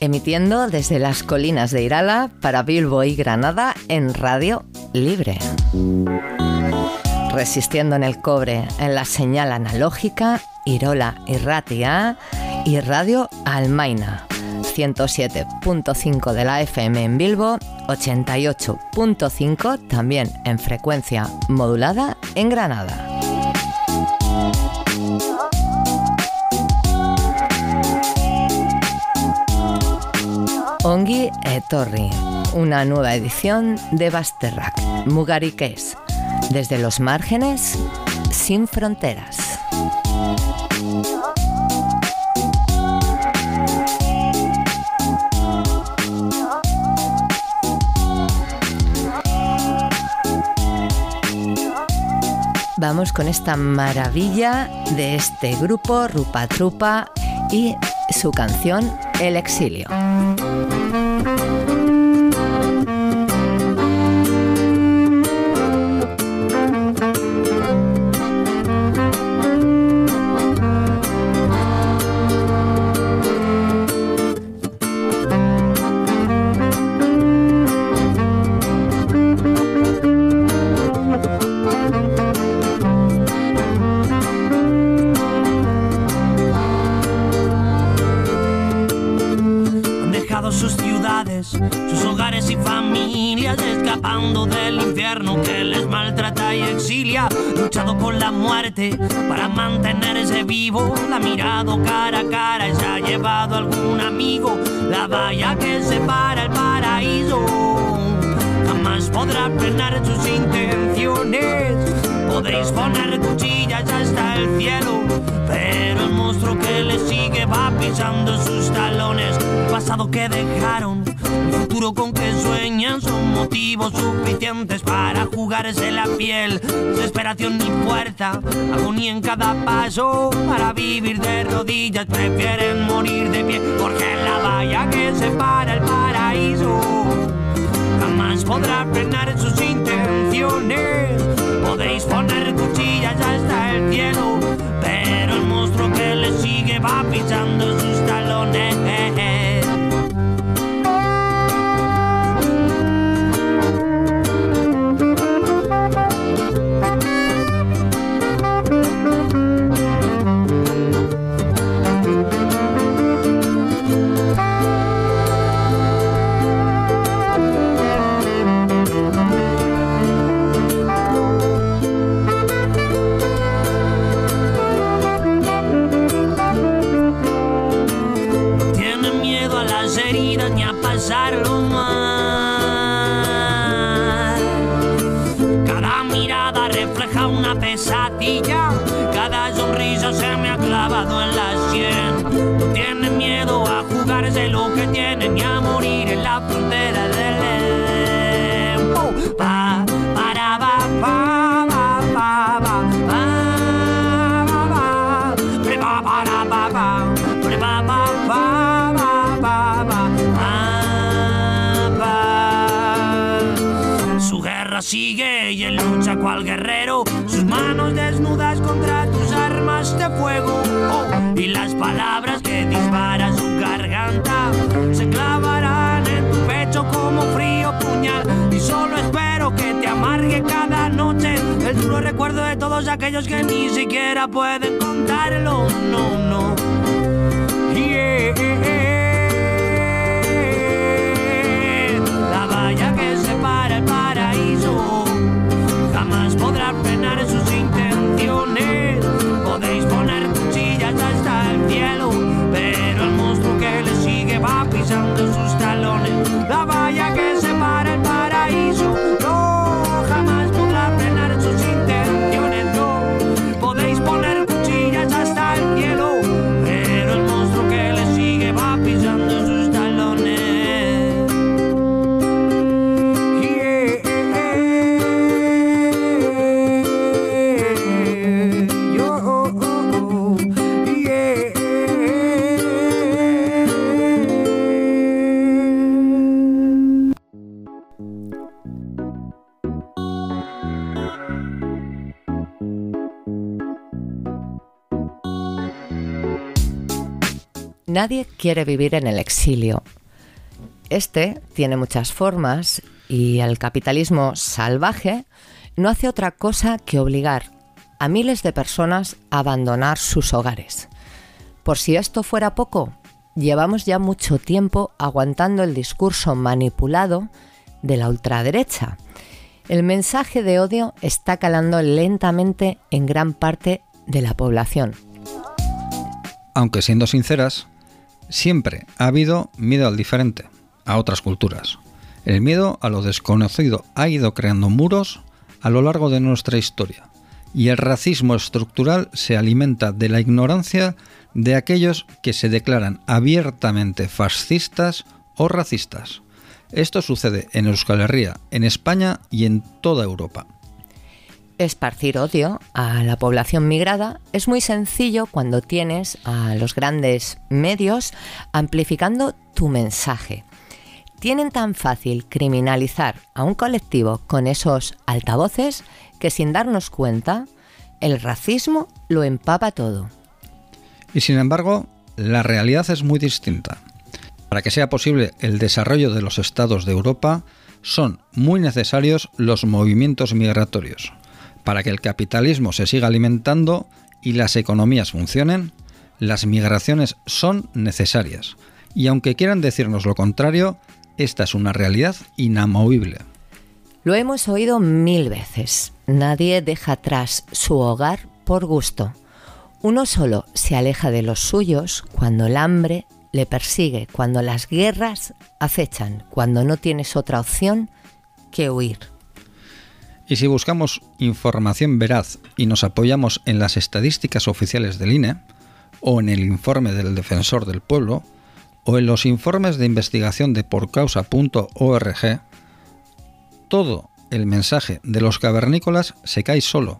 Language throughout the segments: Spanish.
emitiendo desde las colinas de Irala para Bilbo y Granada en Radio Libre. Resistiendo en el cobre en la señal analógica Irola y Ratia y Radio Almaina. 107.5 de la FM en Bilbo, 88.5 también en frecuencia modulada en Granada. Ongi Etorri, una nueva edición de Basterrak, Mugarikes, desde los márgenes sin fronteras. Vamos con esta maravilla de este grupo Rupa Trupa y su canción El exilio. Mirado cara a cara y se ha llevado algún amigo. La valla que separa el paraíso jamás podrá frenar sus intenciones. Podéis poner cuchillas hasta el cielo, pero el monstruo que le sigue va pisando sus talones. Pasado que dejaron futuro con que sueñan son suficientes para jugarse la piel. Desesperación ni fuerza, agonía en cada paso. Para vivir de rodillas prefieren morir de pie, porque la valla que separa el paraíso jamás podrá frenar sus intenciones. Podéis poner cuchillas hasta el cielo, pero el monstruo que le sigue va pisando sus talones. Sigue y en lucha cual guerrero, sus manos desnudas contra tus armas de fuego. Oh, y las palabras que dispara su garganta se clavarán en tu pecho como frío puñal. Y solo espero que te amargue cada noche el duro recuerdo de todos aquellos que ni siquiera pueden contarlo. No, no. Quiere vivir en el exilio. Este tiene muchas formas y el capitalismo salvaje no hace otra cosa que obligar a miles de personas a abandonar sus hogares. Por si esto fuera poco, llevamos ya mucho tiempo aguantando el discurso manipulado de la ultraderecha. El mensaje de odio está calando lentamente en gran parte de la población. Aunque siendo sinceras, siempre ha habido miedo al diferente, a otras culturas. El miedo a lo desconocido ha ido creando muros a lo largo de nuestra historia, y el racismo estructural se alimenta de la ignorancia de aquellos que se declaran abiertamente fascistas o racistas. Esto sucede en Euskal Herria, en España y en toda Europa. Esparcir odio a la población migrada es muy sencillo cuando tienes a los grandes medios amplificando tu mensaje. Tienen tan fácil criminalizar a un colectivo con esos altavoces que sin darnos cuenta, el racismo lo empapa todo. Y sin embargo, la realidad es muy distinta. Para que sea posible el desarrollo de los estados de Europa, son muy necesarios los movimientos migratorios. Para que el capitalismo se siga alimentando y las economías funcionen, las migraciones son necesarias. Y aunque quieran decirnos lo contrario, esta es una realidad inamovible. Lo hemos oído mil veces. Nadie deja atrás su hogar por gusto. Uno solo se aleja de los suyos cuando el hambre le persigue, cuando las guerras acechan, cuando no tienes otra opción que huir. Y si buscamos información veraz y nos apoyamos en las estadísticas oficiales del INE, o en el informe del Defensor del Pueblo, o en los informes de investigación de porcausa.org, todo el mensaje de los cavernícolas se cae solo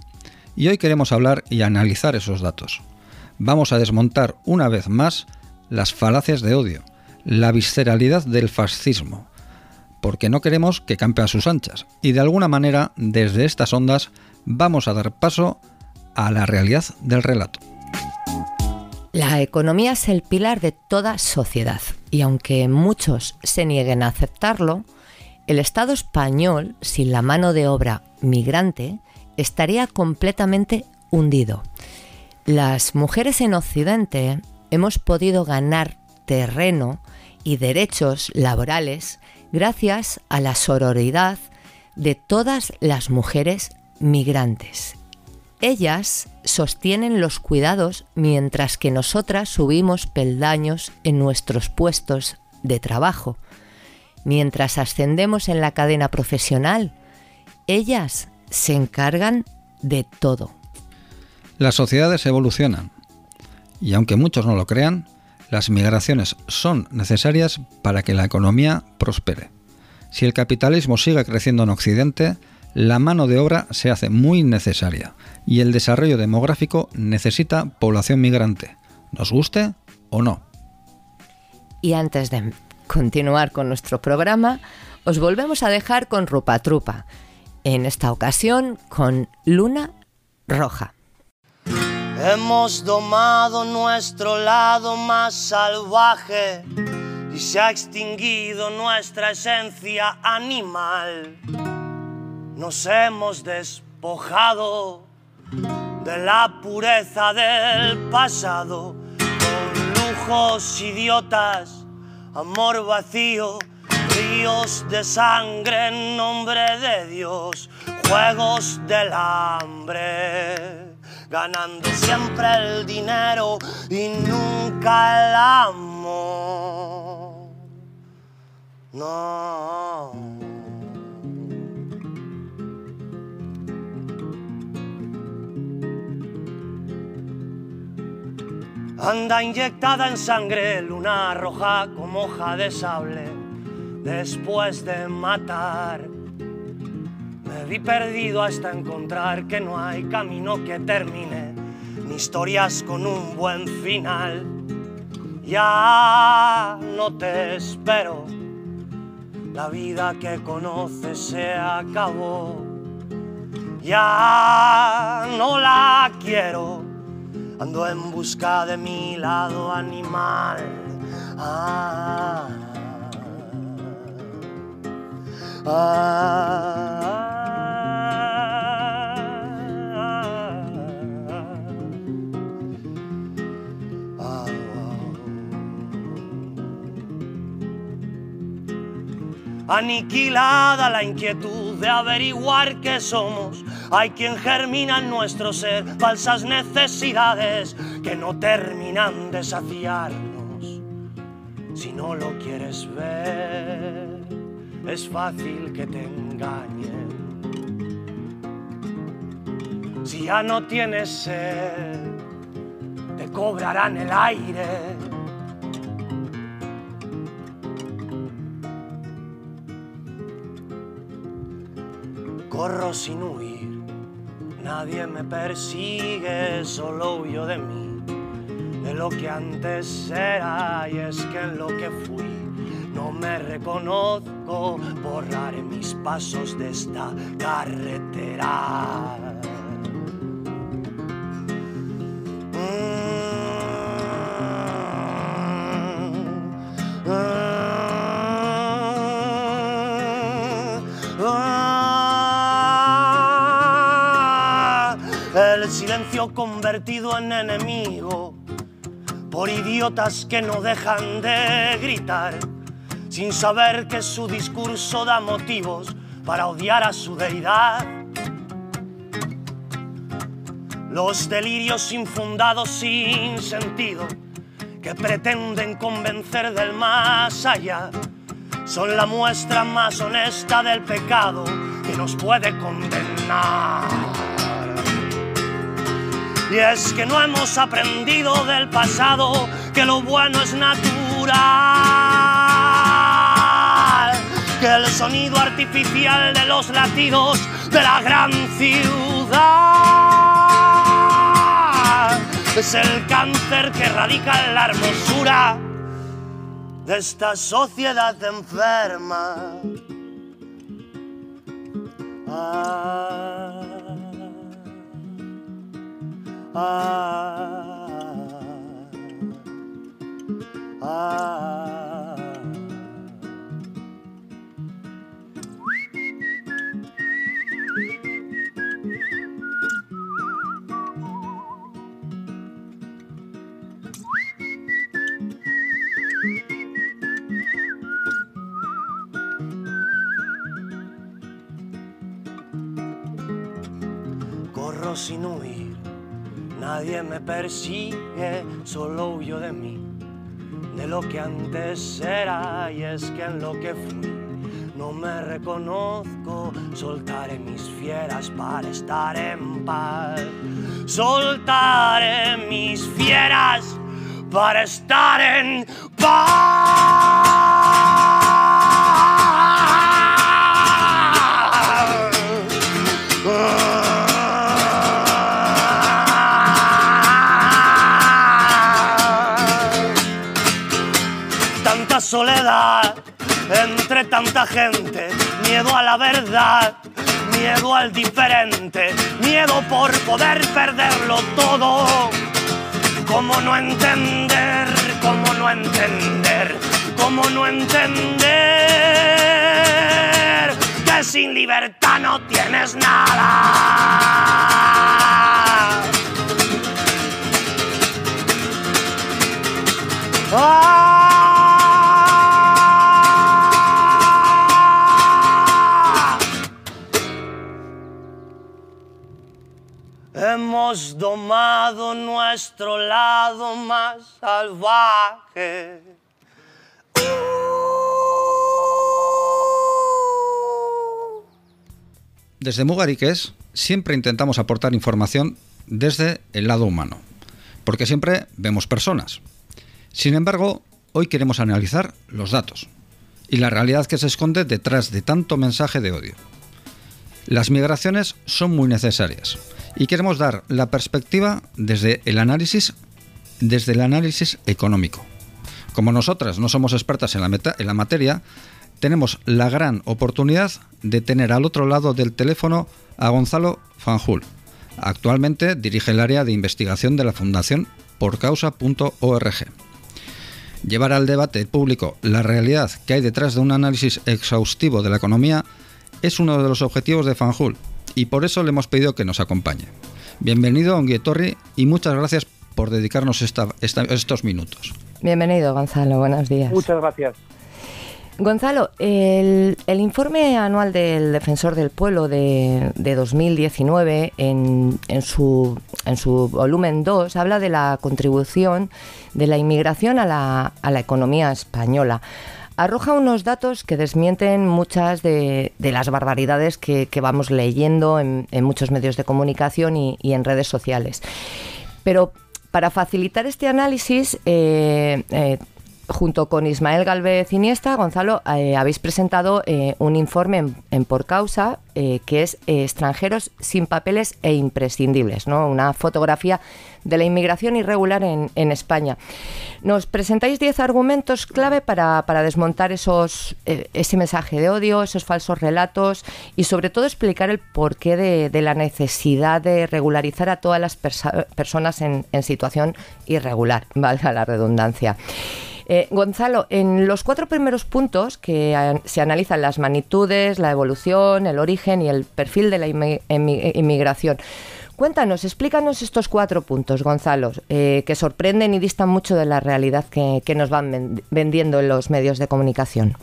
y hoy queremos hablar y analizar esos datos. Vamos a desmontar una vez más las falacias de odio, la visceralidad del fascismo, porque no queremos que campe a sus anchas y de alguna manera desde estas ondas vamos a dar paso a la realidad del relato. La economía es el pilar de toda sociedad y aunque muchos se nieguen a aceptarlo, el Estado español, sin la mano de obra migrante, estaría completamente hundido. Las mujeres en Occidente hemos podido ganar terreno y derechos laborales gracias a la sororidad de todas las mujeres migrantes. Ellas sostienen los cuidados mientras que nosotras subimos peldaños en nuestros puestos de trabajo. Mientras ascendemos en la cadena profesional, ellas se encargan de todo. Las sociedades evolucionan y aunque muchos no lo crean, las migraciones son necesarias para que la economía prospere. Si el capitalismo sigue creciendo en Occidente, la mano de obra se hace muy necesaria y el desarrollo demográfico necesita población migrante, nos guste o no. Y antes de continuar con nuestro programa, os volvemos a dejar con Rupa Trupa, en esta ocasión con Luna Roja. Hemos domado nuestro lado más salvaje y se ha extinguido nuestra esencia animal. Nos hemos despojado de la pureza del pasado con lujos idiotas, amor vacío ríos de sangre en nombre de Dios, juegos del hambre, ganando siempre el dinero y nunca el amor. No. Anda inyectada en sangre, luna roja como hoja de sable después de matar. Vi perdido hasta encontrar que no hay camino que termine, ni historias con un buen final. Ya no te espero, la vida que conoces se acabó. Ya no la quiero, ando en busca de mi lado animal. Ah, ah, ah, Aniquilada la inquietud de averiguar qué somos, hay quien germina en nuestro ser falsas necesidades que no terminan de saciarnos. Si no lo quieres ver, es fácil que te engañen. Si ya no tienes sed, te cobrarán el aire. Corro sin huir, nadie me persigue, solo huyo de mí, de lo que antes era y es que en lo que fui no me reconozco, borraré mis pasos de esta carretera. El convertido en enemigo por idiotas que no dejan de gritar sin saber que su discurso da motivos para odiar a su deidad. Los delirios infundados sin sentido que pretenden convencer del más allá son la muestra más honesta del pecado que nos puede condenar. Y es que no hemos aprendido del pasado que lo bueno es natural, que el sonido artificial de los latidos de la gran ciudad es el cáncer que radica en la hermosura de esta sociedad enferma. Ah, ah, ah. Corro sin huir, nadie me persigue, solo huyo de mí, de lo que antes era y es que en lo que fui no me reconozco, soltaré mis fieras para estar en paz, soltaré mis fieras para estar en paz. Entre tanta gente, miedo a la verdad, miedo al diferente, miedo por poder perderlo todo. ¿Cómo no entender? ¿Cómo no entender? ¿Cómo no entender? Que sin libertad no tienes nada. ¡Ah! Hemos domado nuestro lado más salvaje. Desde Mugariques siempre intentamos aportar información desde el lado humano, porque siempre vemos personas. Sin embargo, hoy queremos analizar los datos y la realidad que se esconde detrás de tanto mensaje de odio. Las migraciones son muy necesarias y queremos dar la perspectiva desde el análisis desde el análisis económico. Como nosotras no somos expertas en la, materia, tenemos la gran oportunidad de tener al otro lado del teléfono a Gonzalo Fanjul. Actualmente dirige el área de investigación de la Fundación porcausa.org. Llevar al debate público la realidad que hay detrás de un análisis exhaustivo de la economía es uno de los objetivos de Fanjul y por eso le hemos pedido que nos acompañe. Bienvenido a Onguietorri y muchas gracias por dedicarnos estos minutos. Bienvenido, Gonzalo. Buenos días. Muchas gracias. Gonzalo, el, informe anual del Defensor del Pueblo de, 2019, en, su, en su volumen 2, habla de la contribución de la inmigración a la, a la economía española arroja unos datos que desmienten muchas de, las barbaridades que, vamos leyendo en, muchos medios de comunicación y, en redes sociales. Pero para facilitar este análisis, eh, eh, junto con Ismael Galvez Iniesta, Gonzalo, eh, habéis presentado eh, un informe en, por causa eh, que es extranjeros sin papeles e imprescindibles, ¿no? una fotografía de la inmigración irregular en, España. Nos presentáis 10 argumentos clave para, desmontar esos, ese mensaje de odio, esos falsos relatos y sobre todo explicar el porqué de, la necesidad de regularizar a todas las personas en, en situación irregular, valga la redundancia. Eh, Gonzalo, en los cuatro primeros puntos que se analizan las magnitudes, la evolución, el origen y el perfil de la inmigración. Cuéntanos, explícanos estos cuatro puntos, Gonzalo, eh, que sorprenden y distan mucho de la realidad que, nos van vendiendo en los medios de comunicación.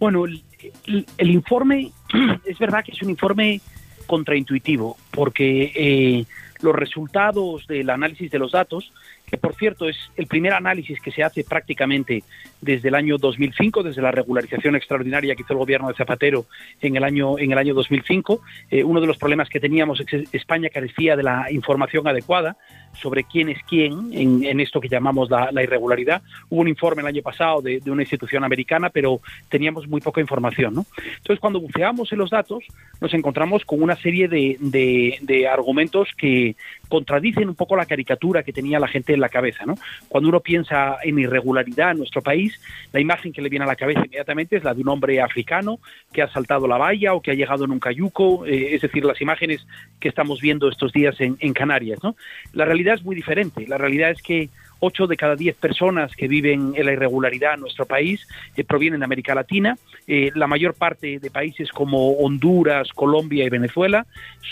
Bueno, el, informe es verdad que es un informe contraintuitivo, porque eh, los resultados del análisis de los datos que por cierto es el primer análisis que se hace prácticamente desde el año 2005, desde la regularización extraordinaria que hizo el gobierno de Zapatero en el año en el año 2005. Eh, uno de los problemas que teníamos es que España carecía de la información adecuada sobre quién es quién en, esto que llamamos la, irregularidad. Hubo un informe el año pasado de, una institución americana, pero teníamos muy poca información. ¿no? Entonces, cuando buceamos en los datos, nos encontramos con una serie de, de argumentos que contradicen un poco la caricatura que tenía la gente en la cabeza. ¿no? Cuando uno piensa en irregularidad en nuestro país, la imagen que le viene a la cabeza inmediatamente es la de un hombre africano que ha saltado la valla o que ha llegado en un cayuco, eh, es decir, las imágenes que estamos viendo estos días en, Canarias. ¿no? La realidad es muy diferente. La realidad es que 8 de cada 10 personas que viven en la irregularidad en nuestro país eh, provienen de América Latina. Eh, la mayor parte de países como Honduras, Colombia y Venezuela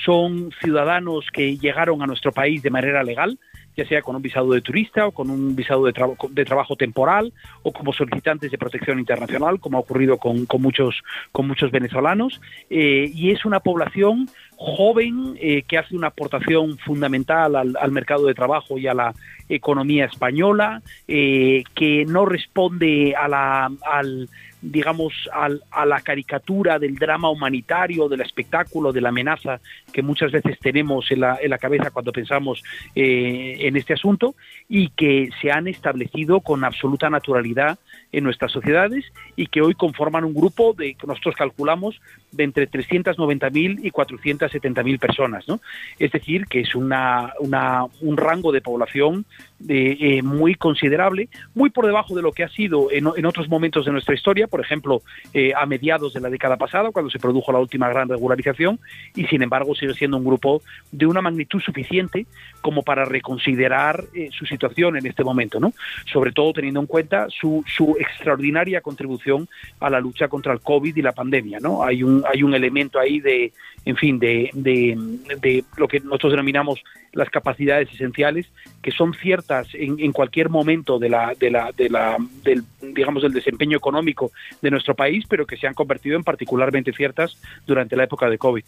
son ciudadanos que llegaron a nuestro país de manera legal ya sea con un visado de turista o con un visado de, trabajo temporal o como solicitantes de protección internacional, como ha ocurrido con, muchos, con muchos venezolanos. Eh, y es una población joven eh, que hace una aportación fundamental al, mercado de trabajo y a la economía española, eh, que no responde a la, al digamos, a la caricatura del drama humanitario, del espectáculo, de la amenaza que muchas veces tenemos en la, en la cabeza cuando pensamos eh, en este asunto y que se han establecido con absoluta naturalidad en nuestras sociedades y que hoy conforman un grupo de que nosotros calculamos de entre 390.000 y 470.000 personas, ¿no? Es decir, que es una, una un rango de población de, eh, muy considerable, muy por debajo de lo que ha sido en, en otros momentos de nuestra historia, por ejemplo, eh, a mediados de la década pasada, cuando se produjo la última gran regularización, y sin embargo sigue siendo un grupo de una magnitud suficiente como para reconsiderar eh, su situación en este momento, ¿no? Sobre todo teniendo en cuenta su, su extraordinaria contribución a la lucha contra el COVID y la pandemia, ¿no? Hay un, hay un elemento ahí de, en fin, de, de, lo que nosotros denominamos las capacidades esenciales, que son ciertas en, cualquier momento de la, de la, de la, del, digamos, del desempeño económico de nuestro país, pero que se han convertido en particularmente ciertas durante la época de COVID.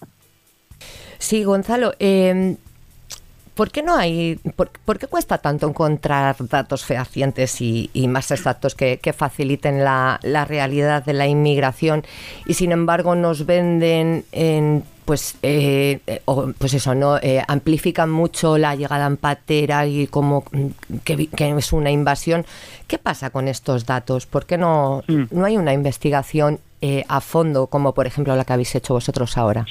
Sí, Gonzalo, eh, ¿Por qué no hay, por, qué cuesta tanto encontrar datos fehacientes y, más exactos que, faciliten la, realidad de la inmigración y sin embargo nos venden en pues eh, pues eso no eh, amplifican mucho la llegada en patera y como que, es una invasión qué pasa con estos datos por qué no mm. no hay una investigación eh, a fondo como por ejemplo la que habéis hecho vosotros ahora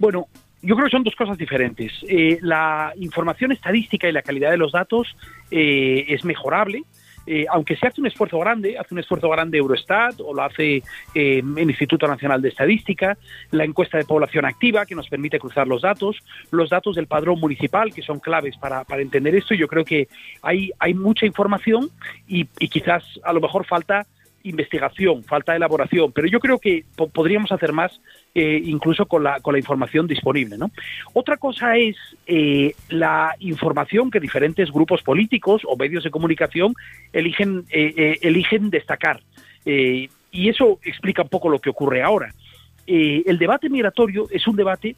bueno yo creo que son dos cosas diferentes. Eh, la información estadística y la calidad de los datos eh, es mejorable. eh, aunque se hace un esfuerzo grande, hace un esfuerzo grande Eurostat o lo hace eh, el Instituto Nacional de Estadística, la encuesta de población activa que nos permite cruzar los datos, los datos del padrón municipal que son claves para, entender esto. Yo creo que hay, hay mucha información y quizás a lo mejor falta investigación, falta elaboración, pero yo creo que podríamos hacer más eh, incluso con la, con la información disponible. ¿no? Otra cosa es eh, la información que diferentes grupos políticos o medios de comunicación eligen, eh, eligen destacar. y eso explica un poco lo que ocurre ahora. el debate migratorio es un debate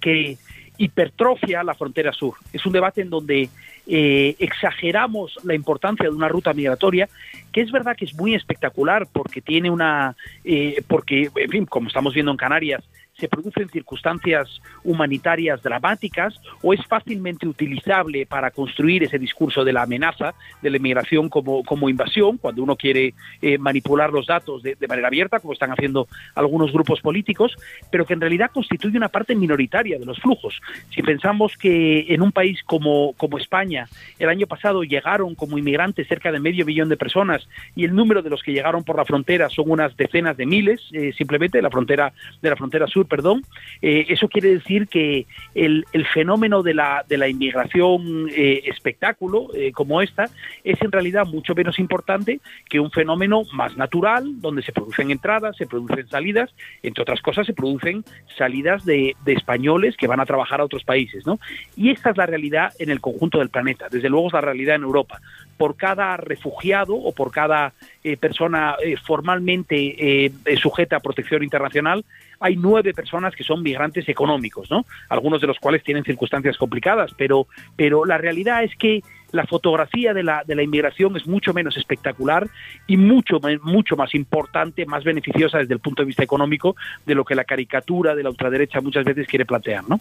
que hipertrofia la frontera sur. Es un debate en donde eh, exageramos la importancia de una ruta migratoria, que es verdad que es muy espectacular porque tiene una, eh, porque, en fin, como estamos viendo en Canarias, se producen circunstancias humanitarias dramáticas o es fácilmente utilizable para construir ese discurso de la amenaza de la inmigración como, como invasión, cuando uno quiere eh, manipular los datos de, manera abierta, como están haciendo algunos grupos políticos, pero que en realidad constituye una parte minoritaria de los flujos. Si pensamos que en un país como, como España el año pasado llegaron como inmigrantes cerca de medio millón de personas y el número de los que llegaron por la frontera son unas decenas de miles, eh, simplemente la frontera de la frontera sur perdón, eh, eso quiere decir que el, fenómeno de la, de la inmigración eh, espectáculo eh, como esta es en realidad mucho menos importante que un fenómeno más natural, donde se producen entradas, se producen salidas, entre otras cosas se producen salidas de, españoles que van a trabajar a otros países. ¿no? Y esta es la realidad en el conjunto del planeta, desde luego es la realidad en Europa. Por cada refugiado o por cada persona formalmente sujeta a protección internacional, hay nueve personas que son migrantes económicos, ¿no? Algunos de los cuales tienen circunstancias complicadas, pero, pero la realidad es que la fotografía de la, de la inmigración es mucho menos espectacular y mucho, mucho más importante, más beneficiosa desde el punto de vista económico de lo que la caricatura de la ultraderecha muchas veces quiere plantear, ¿no?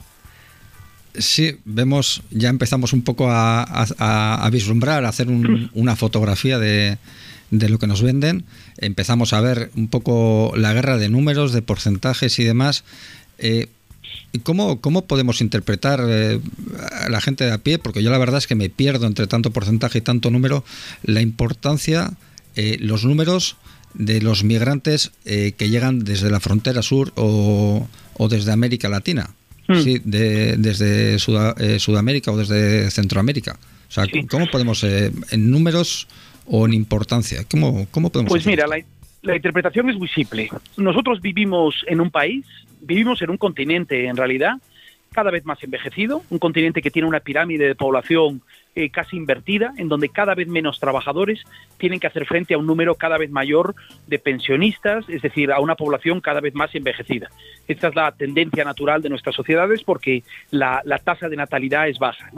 Sí, vemos, ya empezamos un poco a, a, vislumbrar, a hacer una fotografía de, de lo que nos venden, empezamos a ver un poco la guerra de números, de porcentajes y demás. Eh, ¿cómo, ¿Cómo podemos interpretar eh, a la gente de a pie? Porque yo la verdad es que me pierdo entre tanto porcentaje y tanto número la importancia, eh, los números de los migrantes que llegan desde la frontera sur o, o desde América Latina. Hmm. Sí, desde Sudamérica o desde Centroamérica. O sea, ¿cómo podemos, en números, o en importancia? ¿Cómo, cómo podemos Pues mira, la, la interpretación es muy simple. Nosotros vivimos en un país, vivimos en un continente en realidad, cada vez más envejecido, un continente que tiene una pirámide de población eh, casi invertida, en donde cada vez menos trabajadores tienen que hacer frente a un número cada vez mayor de pensionistas, es decir, a una población cada vez más envejecida. Esta es la tendencia natural de nuestras sociedades porque la, tasa de natalidad es baja.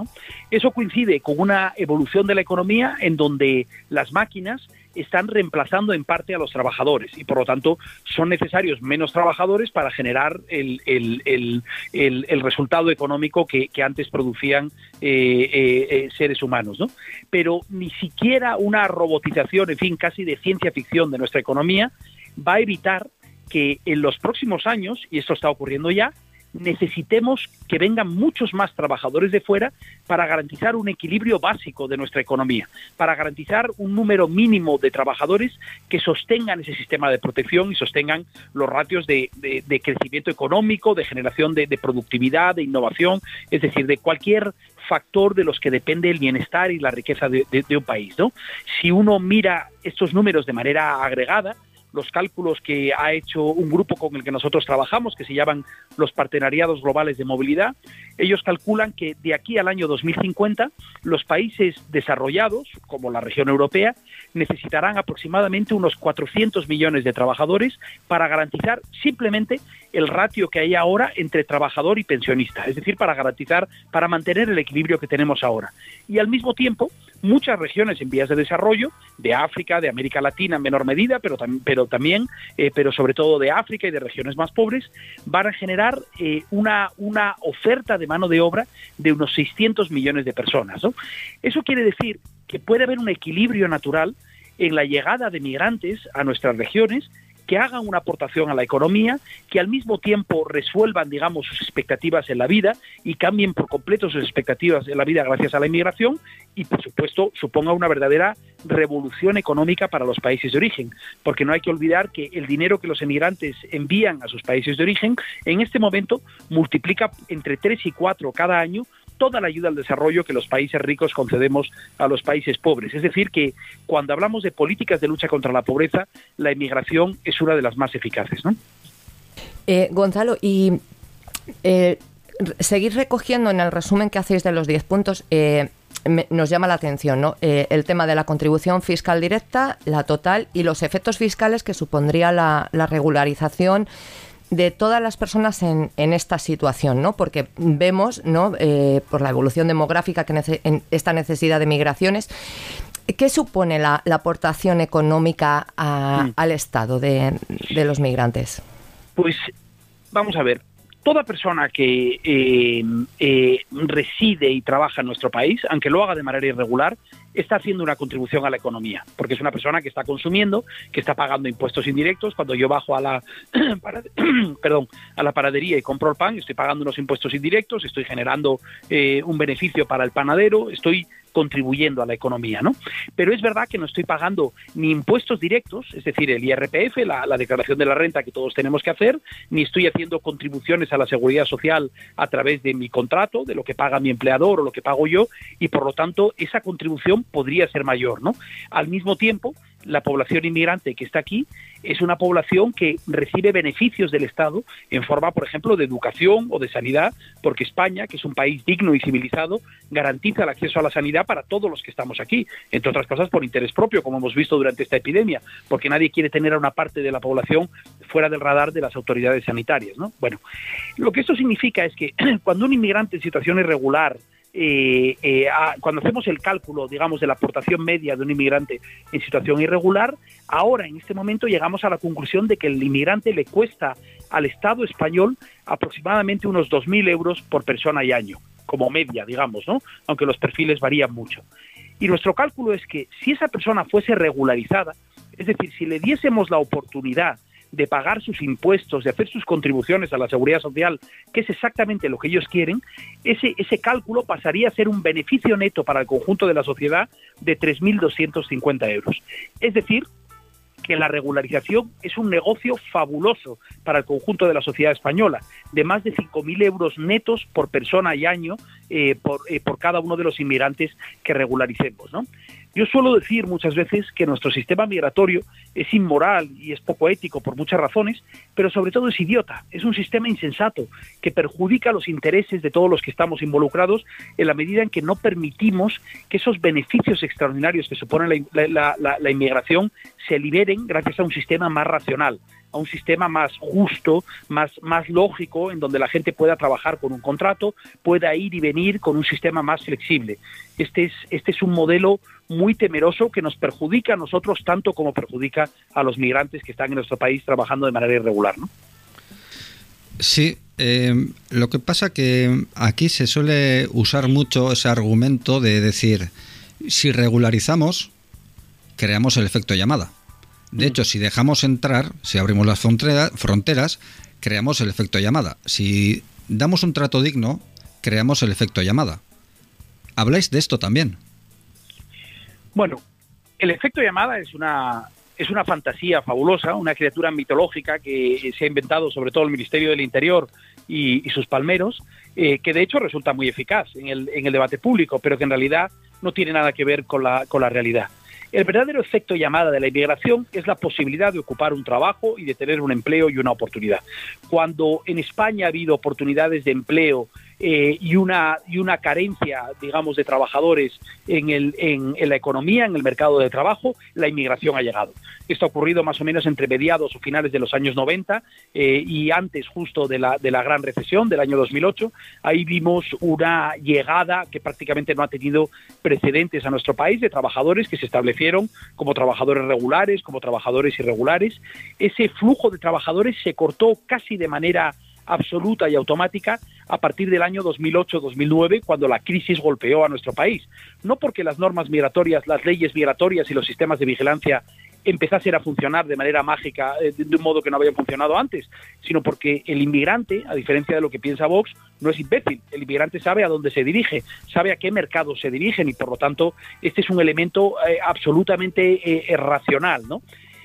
Eso coincide con una evolución de la economía en donde las máquinas están reemplazando en parte a los trabajadores y por lo tanto son necesarios menos trabajadores para generar el, resultado económico que, antes producían eh, eh, eh, seres humanos. ¿no? Pero ni siquiera una robotización, en fin, casi de ciencia ficción de nuestra economía va a evitar que en los próximos años, y esto está ocurriendo ya, necesitemos que vengan muchos más trabajadores de fuera para garantizar un equilibrio básico de nuestra economía, para garantizar un número mínimo de trabajadores que sostengan ese sistema de protección y sostengan los ratios de, crecimiento económico, de generación de, productividad, de innovación, es decir, de cualquier factor de los que depende el bienestar y la riqueza de, de un país. ¿no? Si uno mira estos números de manera agregada, los cálculos que ha hecho un grupo con el que nosotros trabajamos, que se llaman los Partenariados Globales de Movilidad. Ellos calculan que de aquí al año 2050 los países desarrollados, como la región europea, necesitarán aproximadamente unos 400 millones de trabajadores para garantizar simplemente el ratio que hay ahora entre trabajador y pensionista, es decir, para garantizar, para mantener el equilibrio que tenemos ahora. Y al mismo tiempo, muchas regiones en vías de desarrollo, de África, de América Latina en menor medida, pero, pero también, eh, pero sobre todo de África y de regiones más pobres, van a generar eh, una, una oferta de mano de obra de unos 600 millones de personas. Eso quiere decir que puede haber un equilibrio natural en la llegada de migrantes a nuestras regiones que hagan una aportación a la economía, que al mismo tiempo resuelvan, digamos, sus expectativas en la vida y cambien por completo sus expectativas en la vida gracias a la inmigración y, por supuesto, suponga una verdadera revolución económica para los países de origen, porque no hay que olvidar que el dinero que los emigrantes envían a sus países de origen en este momento multiplica entre 3 y 4 cada año toda la ayuda al desarrollo que los países ricos concedemos a los países pobres. Es decir, que cuando hablamos de políticas de lucha contra la pobreza, la inmigración es una de las más eficaces. ¿no? Eh, Gonzalo, y eh, seguir recogiendo en el resumen que hacéis de los 10 puntos, eh, nos llama la atención ¿no? el tema de la contribución fiscal directa, la total y los efectos fiscales que supondría la, la regularización de todas las personas en, en esta situación, ¿no? Porque vemos, ¿no? Eh, por la evolución demográfica, que en esta necesidad de migraciones, ¿qué supone la, aportación económica mm. al Estado de, de los migrantes? Pues vamos a ver, toda persona que eh, eh, reside y trabaja en nuestro país, aunque lo haga de manera irregular, está haciendo una contribución a la economía, porque es una persona que está consumiendo, que está pagando impuestos indirectos. Cuando yo bajo a la, perdón, a la panadería y compro el pan, estoy pagando unos impuestos indirectos, estoy generando eh, un beneficio para el panadero, estoy contribuyendo a la economía, ¿no? Pero es verdad que no estoy pagando ni impuestos directos, es decir, el IRPF, la, declaración de la renta que todos tenemos que hacer, ni estoy haciendo contribuciones a la seguridad social a través de mi contrato, de lo que paga mi empleador o lo que pago yo, y por lo tanto esa contribución podría ser mayor, ¿no? Al mismo tiempo, la población inmigrante que está aquí es una población que recibe beneficios del Estado en forma, por ejemplo, de educación o de sanidad, porque España, que es un país digno y civilizado, garantiza el acceso a la sanidad para todos los que estamos aquí, entre otras cosas por interés propio, como hemos visto durante esta epidemia, porque nadie quiere tener a una parte de la población fuera del radar de las autoridades sanitarias, ¿no? Bueno, lo que esto significa es que cuando un inmigrante en situación irregular eh, eh, cuando hacemos el cálculo, digamos, de la aportación media de un inmigrante en situación irregular, ahora en este momento llegamos a la conclusión de que el inmigrante le cuesta al Estado español aproximadamente unos 2.000 euros por persona y año, como media, digamos, ¿no? Aunque los perfiles varían mucho. Y nuestro cálculo es que si esa persona fuese regularizada, es decir, si le diésemos la oportunidad de pagar sus impuestos, de hacer sus contribuciones a la seguridad social, que es exactamente lo que ellos quieren, ese, ese cálculo pasaría a ser un beneficio neto para el conjunto de la sociedad de 3.250 euros. Es decir, que la regularización es un negocio fabuloso para el conjunto de la sociedad española, de más de 5.000 euros netos por persona y año eh, por, eh, por, cada uno de los inmigrantes que regularicemos. ¿no? Yo suelo decir muchas veces que nuestro sistema migratorio es inmoral y es poco ético por muchas razones, pero sobre todo es idiota, es un sistema insensato que perjudica los intereses de todos los que estamos involucrados en la medida en que no permitimos que esos beneficios extraordinarios que supone la, la inmigración se liberen gracias a un sistema más racional a un sistema más justo, más, más lógico, en donde la gente pueda trabajar con un contrato, pueda ir y venir con un sistema más flexible. Este es, este es un modelo muy temeroso que nos perjudica a nosotros tanto como perjudica a los migrantes que están en nuestro país trabajando de manera irregular. ¿no? Sí, eh, lo que pasa que aquí se suele usar mucho ese argumento de decir, si regularizamos, creamos el efecto llamada. De hecho, si dejamos entrar, si abrimos las fronteras, creamos el efecto llamada. Si damos un trato digno, creamos el efecto llamada. ¿Habláis de esto también? Bueno, el efecto llamada es una, es una fantasía fabulosa, una criatura mitológica que se ha inventado sobre todo el Ministerio del Interior y, sus palmeros, eh, que de hecho resulta muy eficaz en el, en el debate público, pero que en realidad no tiene nada que ver con la, con la realidad. El verdadero efecto llamada de la inmigración es la posibilidad de ocupar un trabajo y de tener un empleo y una oportunidad. Cuando en España ha habido oportunidades de empleo eh, y, una, y una carencia, digamos, de trabajadores en, el, en, la economía, en el mercado de trabajo, la inmigración ha llegado. Esto ha ocurrido más o menos entre mediados o finales de los años 90 eh, y antes justo de la, de la gran recesión del año 2008. Ahí vimos una llegada que prácticamente no ha tenido precedentes a nuestro país de trabajadores que se establecieron como trabajadores regulares, como trabajadores irregulares. Ese flujo de trabajadores se cortó casi de manera absoluta y automática a partir del año 2008-2009, cuando la crisis golpeó a nuestro país. No porque las normas migratorias, las leyes migratorias y los sistemas de vigilancia empezase a funcionar de manera mágica, eh, de un modo que no había funcionado antes, sino porque el inmigrante, a diferencia de lo que piensa Vox, no es imbécil. El inmigrante sabe a dónde se dirige, sabe a qué mercados se dirigen y por lo tanto este es un elemento eh, absolutamente racional, ¿no?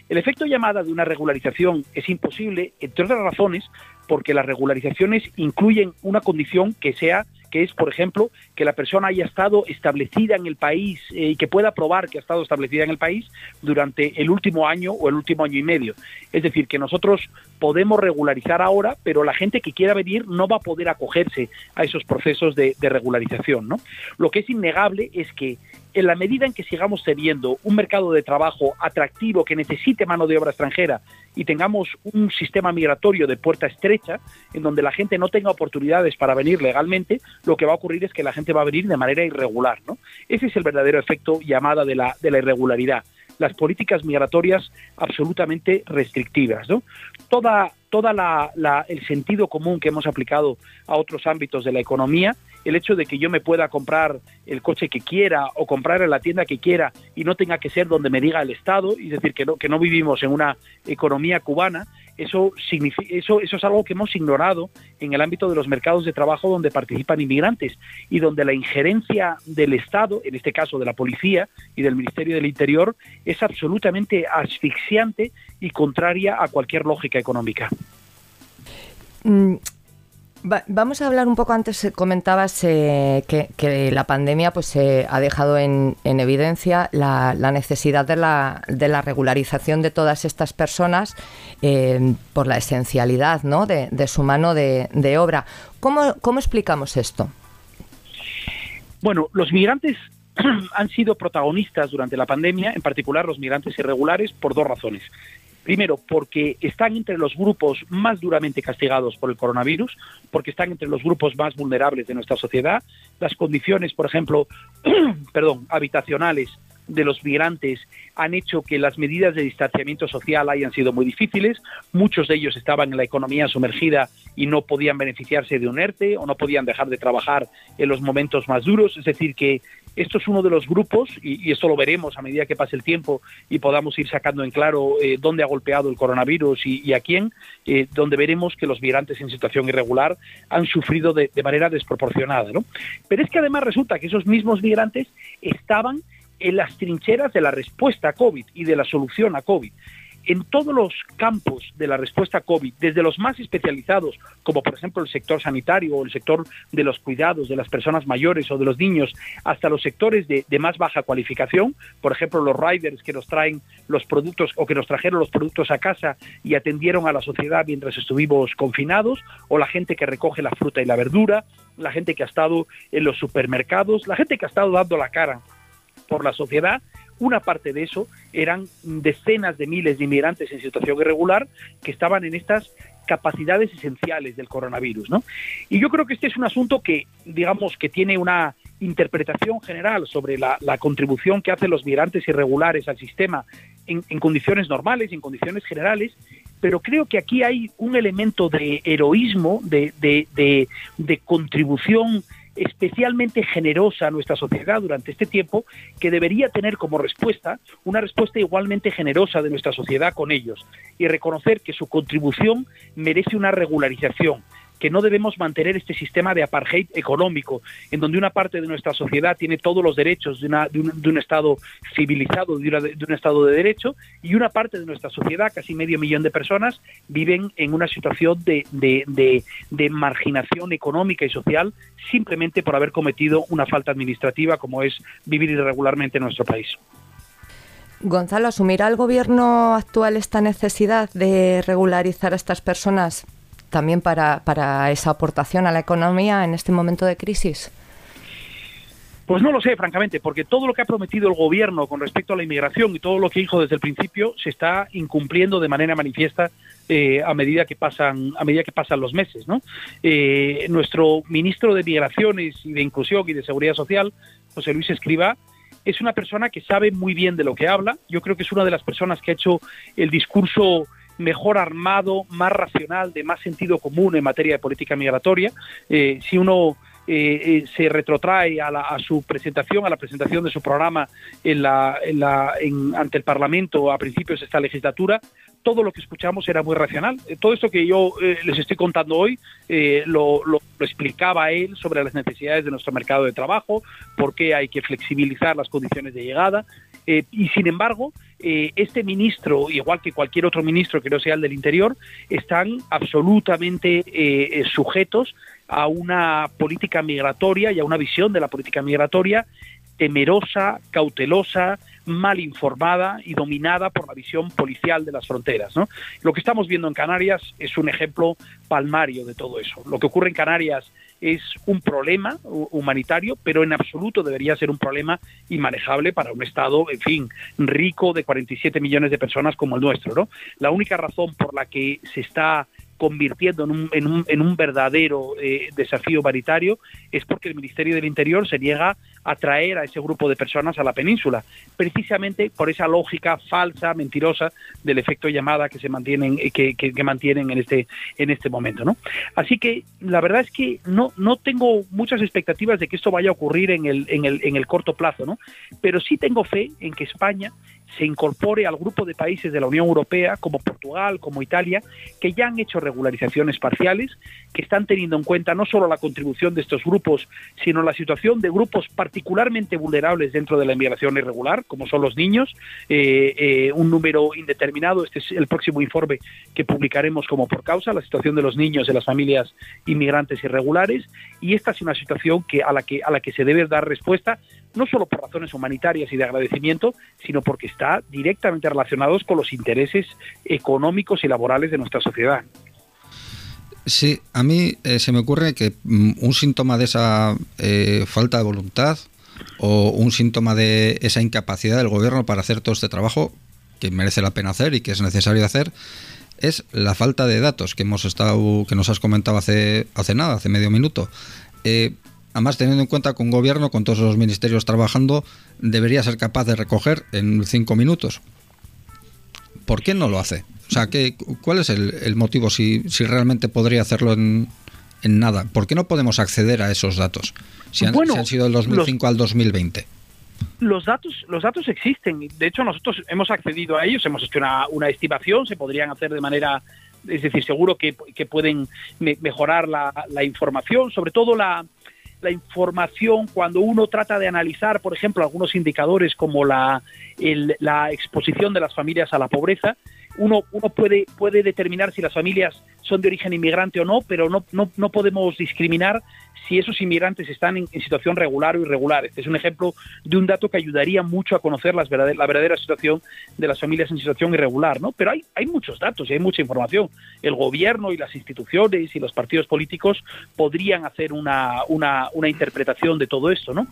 El efecto llamada de una regularización es imposible, entre otras razones, porque las regularizaciones incluyen una condición que sea que es, por ejemplo, que la persona haya estado establecida en el país eh, y que pueda probar que ha estado establecida en el país durante el último año o el último año y medio. Es decir, que nosotros podemos regularizar ahora, pero la gente que quiera venir no va a poder acogerse a esos procesos de, de regularización. ¿no? Lo que es innegable es que en la medida en que sigamos teniendo un mercado de trabajo atractivo que necesite mano de obra extranjera y tengamos un sistema migratorio de puerta estrecha, en donde la gente no tenga oportunidades para venir legalmente, lo que va a ocurrir es que la gente va a venir de manera irregular. ¿no? Ese es el verdadero efecto llamada de la, de la irregularidad. Las políticas migratorias absolutamente restrictivas. ¿no? Toda, toda la, el sentido común que hemos aplicado a otros ámbitos de la economía el hecho de que yo me pueda comprar el coche que quiera o comprar en la tienda que quiera y no tenga que ser donde me diga el Estado, es decir, que no, que no vivimos en una economía cubana, eso, eso, eso es algo que hemos ignorado en el ámbito de los mercados de trabajo donde participan inmigrantes y donde la injerencia del Estado, en este caso de la policía y del Ministerio del Interior, es absolutamente asfixiante y contraria a cualquier lógica económica. Mm, vamos a hablar un poco antes, eh, comentabas eh, que, la pandemia pues eh, ha dejado en, evidencia la, necesidad de la, de la, regularización de todas estas personas por la esencialidad ¿no? de, su mano de, obra. ¿Cómo, ¿Cómo explicamos esto? Bueno, los migrantes han sido protagonistas durante la pandemia, en particular los migrantes irregulares, por dos razones. Primero, porque están entre los grupos más duramente castigados por el coronavirus, porque están entre los grupos más vulnerables de nuestra sociedad. Las condiciones, por ejemplo, perdón, habitacionales de los migrantes han hecho que las medidas de distanciamiento social hayan sido muy difíciles. Muchos de ellos estaban en la economía sumergida y no podían beneficiarse de un ERTE o no podían dejar de trabajar en los momentos más duros. Es decir, que esto es uno de los grupos, y, esto lo veremos a medida que pase el tiempo y podamos ir sacando en claro eh, dónde ha golpeado el coronavirus y, a quién, eh, donde veremos que los migrantes en situación irregular han sufrido de, de manera desproporcionada. ¿no? Pero es que además resulta que esos mismos migrantes estaban en las trincheras de la respuesta a COVID y de la solución a COVID en todos los campos de la respuesta COVID, desde los más especializados, como por ejemplo el sector sanitario o el sector de los cuidados de las personas mayores o de los niños, hasta los sectores de, más baja cualificación, por ejemplo los riders que nos traen los productos o que nos trajeron los productos a casa y atendieron a la sociedad mientras estuvimos confinados, o la gente que recoge la fruta y la verdura, la gente que ha estado en los supermercados, la gente que ha estado dando la cara por la sociedad una parte de eso eran decenas de miles de inmigrantes en situación irregular que estaban en estas capacidades esenciales del coronavirus, ¿no? Y yo creo que este es un asunto que, digamos, que tiene una interpretación general sobre la, contribución que hacen los migrantes irregulares al sistema en, condiciones normales en condiciones generales, pero creo que aquí hay un elemento de heroísmo, de, de, de contribución especialmente generosa a nuestra sociedad durante este tiempo, que debería tener como respuesta una respuesta igualmente generosa de nuestra sociedad con ellos y reconocer que su contribución merece una regularización, que no debemos mantener este sistema de apartheid económico, en donde una parte de nuestra sociedad tiene todos los derechos de, un, Estado civilizado, de, un Estado de derecho, y una parte de nuestra sociedad, casi medio millón de personas, viven en una situación de, de marginación económica y social simplemente por haber cometido una falta administrativa como es vivir irregularmente en nuestro país. Gonzalo, ¿asumirá el gobierno actual esta necesidad de regularizar a estas personas también para, para esa aportación a la economía en este momento de crisis? Pues no lo sé, francamente, porque todo lo que ha prometido el gobierno con respecto a la inmigración y todo lo que dijo desde el principio se está incumpliendo de manera manifiesta eh, a medida que pasan a medida que pasan los meses, ¿no? Eh, nuestro ministro de Migraciones y de Inclusión y de Seguridad Social, José Luis Escriba, es una persona que sabe muy bien de lo que habla. Yo creo que es una de las personas que ha hecho el discurso mejor armado, más racional, de más sentido común en materia de política migratoria. Eh, si uno eh, se retrotrae a, su presentación, a la presentación de su programa en la, ante el Parlamento a principios de esta legislatura, todo lo que escuchamos era muy racional. Todo esto que yo les estoy contando hoy lo, lo, explicaba él sobre las necesidades de nuestro mercado de trabajo, por qué hay que flexibilizar las condiciones de llegada. y sin embargo, este ministro, igual que cualquier otro ministro que no sea el del Interior, están absolutamente sujetos a una política migratoria y a una visión de la política migratoria temerosa, cautelosa, mal informada y dominada por la visión policial de las fronteras. ¿no? Lo que estamos viendo en Canarias es un ejemplo palmario de todo eso. Lo que ocurre en Canarias es un problema humanitario, pero en absoluto debería ser un problema inmanejable para un Estado, en fin, rico de 47 millones de personas como el nuestro. ¿no? La única razón por la que se está convirtiendo en un, en un, en un verdadero eh, desafío humanitario es porque el Ministerio del Interior se niega a traer a ese grupo de personas a la península, precisamente por esa lógica falsa, mentirosa del efecto llamada que se mantienen, eh, que, que, mantienen en este, en este momento. ¿no? Así que la verdad es que no, no tengo muchas expectativas de que esto vaya a ocurrir en el, en el, en el corto plazo, ¿no? pero sí tengo fe en que España se incorpore al grupo de países de la Unión Europea, como Portugal, como Italia, que ya han hecho regularizaciones parciales, que están teniendo en cuenta no solo la contribución de estos grupos, sino la situación de grupos particularmente vulnerables dentro de la inmigración irregular, como son los niños, eh, eh, un número indeterminado. Este es el próximo informe que publicaremos como por causa, la situación de los niños de las familias inmigrantes irregulares, y esta es una situación que a la que a la que se debe dar respuesta no solo por razones humanitarias y de agradecimiento, sino porque está directamente relacionados con los intereses económicos y laborales de nuestra sociedad. Sí, a mí eh, se me ocurre que mm, un síntoma de esa eh, falta de voluntad o un síntoma de esa incapacidad del gobierno para hacer todo este trabajo que merece la pena hacer y que es necesario hacer es la falta de datos que hemos estado que nos has comentado hace hace nada hace medio minuto eh, Además, teniendo en cuenta que un gobierno con todos los ministerios trabajando debería ser capaz de recoger en cinco minutos. ¿Por qué no lo hace? O sea, ¿qué, ¿cuál es el, motivo si, si, realmente podría hacerlo en, nada? ¿Por qué no podemos acceder a esos datos si han, sido del 2005 al 2020? Los datos, los datos existen. De hecho, nosotros hemos accedido a ellos, hemos hecho una, una estimación, se podrían hacer de manera es decir, seguro que, que pueden mejorar la, la, información, sobre todo la, la información cuando uno trata de analizar, por ejemplo, algunos indicadores como la, la exposición de las familias a la pobreza, uno, uno puede, puede determinar si las familias son de origen inmigrante o no, pero no, no, no podemos discriminar si esos inmigrantes están en, situación regular o irregular. Este es un ejemplo de un dato que ayudaría mucho a conocer las la verdadera situación de las familias en situación irregular, ¿no? Pero hay, hay muchos datos y hay mucha información. El gobierno y las instituciones y los partidos políticos podrían hacer una, una, una interpretación de todo esto, ¿no?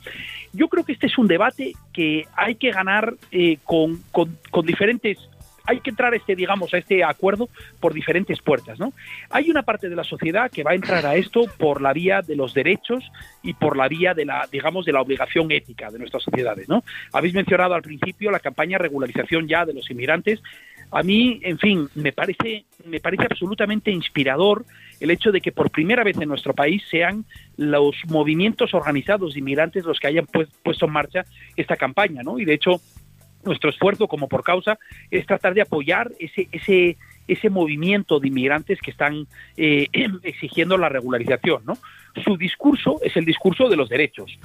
Yo creo que este es un debate que hay que ganar eh, con, con, con diferentes hay que entrar a este, digamos, a este acuerdo por diferentes puertas, ¿no? Hay una parte de la sociedad que va a entrar a esto por la vía de los derechos y por la vía de la, digamos, de la obligación ética de nuestras sociedades, ¿no? Habéis mencionado al principio la campaña regularización ya de los inmigrantes. A mí, en fin, me parece, me parece absolutamente inspirador el hecho de que por primera vez en nuestro país sean los movimientos organizados de inmigrantes los que hayan puesto en marcha esta campaña, ¿no? Y de hecho, nuestro esfuerzo como por causa es tratar de apoyar ese, ese, ese movimiento de inmigrantes que están eh, exigiendo la regularización. ¿no? Su discurso es el discurso de los derechos,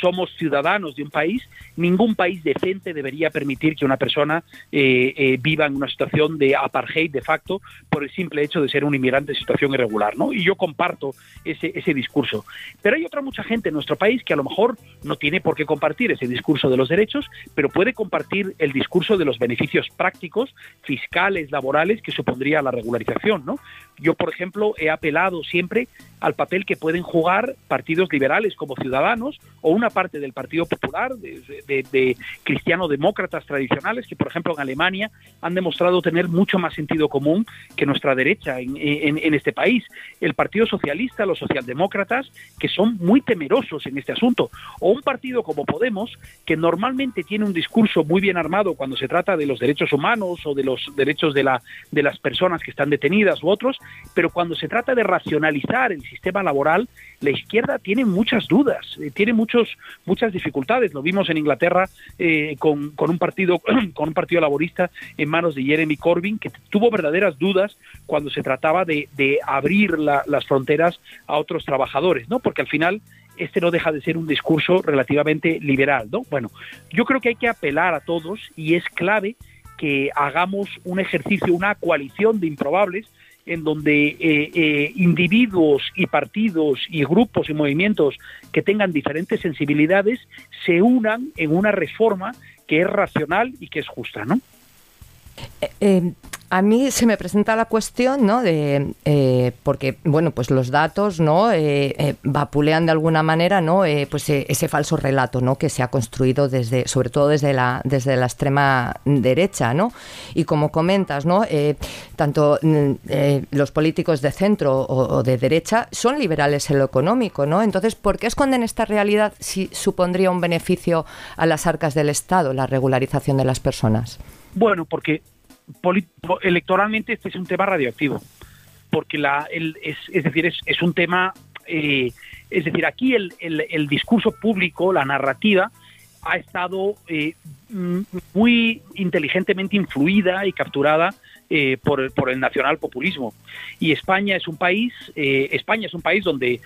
somos ciudadanos de un país, ningún país decente debería permitir que una persona eh, eh, viva en una situación de apartheid de facto por el simple hecho de ser un inmigrante en situación irregular, ¿no? Y yo comparto ese, ese discurso. Pero hay otra mucha gente en nuestro país que a lo mejor no tiene por qué compartir ese discurso de los derechos, pero puede compartir el discurso de los beneficios prácticos, fiscales, laborales que supondría la regularización, ¿no? Yo, por ejemplo, he apelado siempre al papel que pueden jugar partidos liberales como Ciudadanos o una parte del Partido Popular, de, cristiano-demócratas tradicionales, que por ejemplo en Alemania han demostrado tener mucho más sentido común que nuestra derecha en, este país. El Partido Socialista, los socialdemócratas, que son muy temerosos en este asunto. O un partido como Podemos, que normalmente tiene un discurso muy bien armado cuando se trata de los derechos humanos o de los derechos de, la, de las personas que están detenidas u otros, pero cuando se trata de racionalizar el sistema laboral, la izquierda tiene muchas dudas, eh, tiene muchos, muchas dificultades. Lo vimos en Inglaterra eh, con, un partido, con un partido laborista en manos de Jeremy Corbyn, que tuvo verdaderas dudas cuando se trataba de, de abrir las fronteras a otros trabajadores, ¿no? Porque al final este no deja de ser un discurso relativamente liberal, ¿no? Bueno, yo creo que hay que apelar a todos y es clave que hagamos un ejercicio, una coalición de improbables en donde eh, eh, individuos y partidos y grupos y movimientos que tengan diferentes sensibilidades se unan en una reforma que es racional y que es justa, ¿no? Eh, a mí se me presenta la cuestión, ¿no? De eh, porque bueno, pues los datos, ¿no? Eh, eh, vapulean de alguna manera, ¿no? pues ese falso relato, ¿no? Que se ha construido desde, sobre todo desde la desde la extrema derecha, ¿no? Y como comentas, ¿no? tanto mm, los políticos de centro o, de derecha son liberales en lo económico, ¿no? Entonces, ¿por qué esconden esta realidad si supondría un beneficio a las arcas del Estado la regularización de las personas? Bueno, porque electoralmente este es un tema radioactivo, porque la, es, es, decir, es, es un tema, eh, es decir, aquí el, el, discurso público, la narrativa, ha estado eh, muy inteligentemente influida y capturada eh, por, el, por el nacionalpopulismo. Y España es un país, España es un país donde,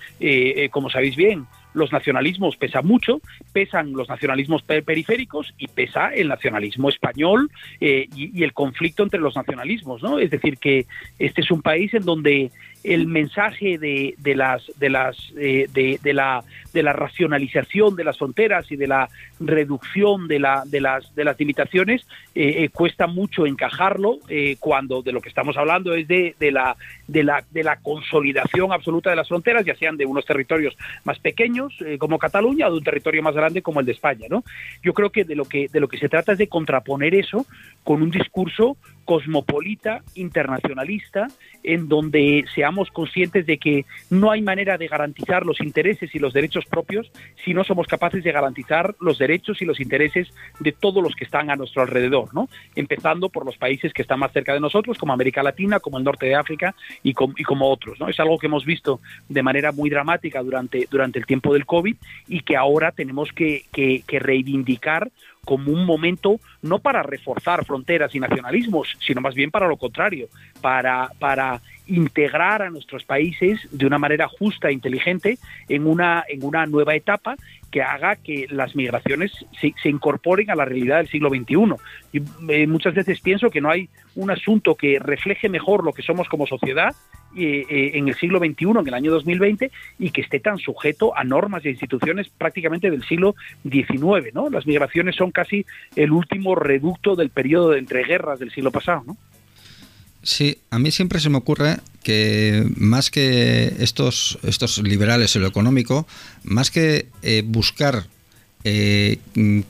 como sabéis bien, los nacionalismos pesan mucho, pesan los nacionalismos periféricos y pesa el nacionalismo español eh, y, el conflicto entre los nacionalismos, ¿no? Es decir, que este es un país en donde el mensaje de, de las de las eh, de, la de la racionalización de las fronteras y de la reducción de la de las de las limitaciones eh, cuesta mucho encajarlo cuando de lo que estamos hablando es de, de la de la de la consolidación absoluta de las fronteras ya sean de unos territorios más pequeños eh, como Cataluña o de un territorio más grande como el de España, ¿no? Yo creo que de lo que de lo que se trata es de contraponer eso con un discurso cosmopolita, internacionalista, en donde seamos conscientes de que no hay manera de garantizar los intereses y los derechos propios si no somos capaces de garantizar los derechos y los intereses de todos los que están a nuestro alrededor, ¿no? Empezando por los países que están más cerca de nosotros, como América Latina, como el norte de África y, como otros, ¿no? Es algo que hemos visto de manera muy dramática durante, durante el tiempo del COVID y que ahora tenemos que reivindicar como un momento no para reforzar fronteras y nacionalismos, sino más bien para lo contrario, para, para integrar a nuestros países de una manera justa e inteligente en una, en una nueva etapa que haga que las migraciones se, incorporen a la realidad del siglo XXI. Y, eh, muchas veces pienso que no hay un asunto que refleje mejor lo que somos como sociedad eh, eh, en el siglo XXI, en el año 2020, y que esté tan sujeto a normas e instituciones prácticamente del siglo XIX. ¿no? Las migraciones son casi el último reducto del periodo de entreguerras del siglo pasado. ¿no? Sí, a mí siempre se me ocurre que más que estos, estos liberales en lo económico, más que eh, buscar eh,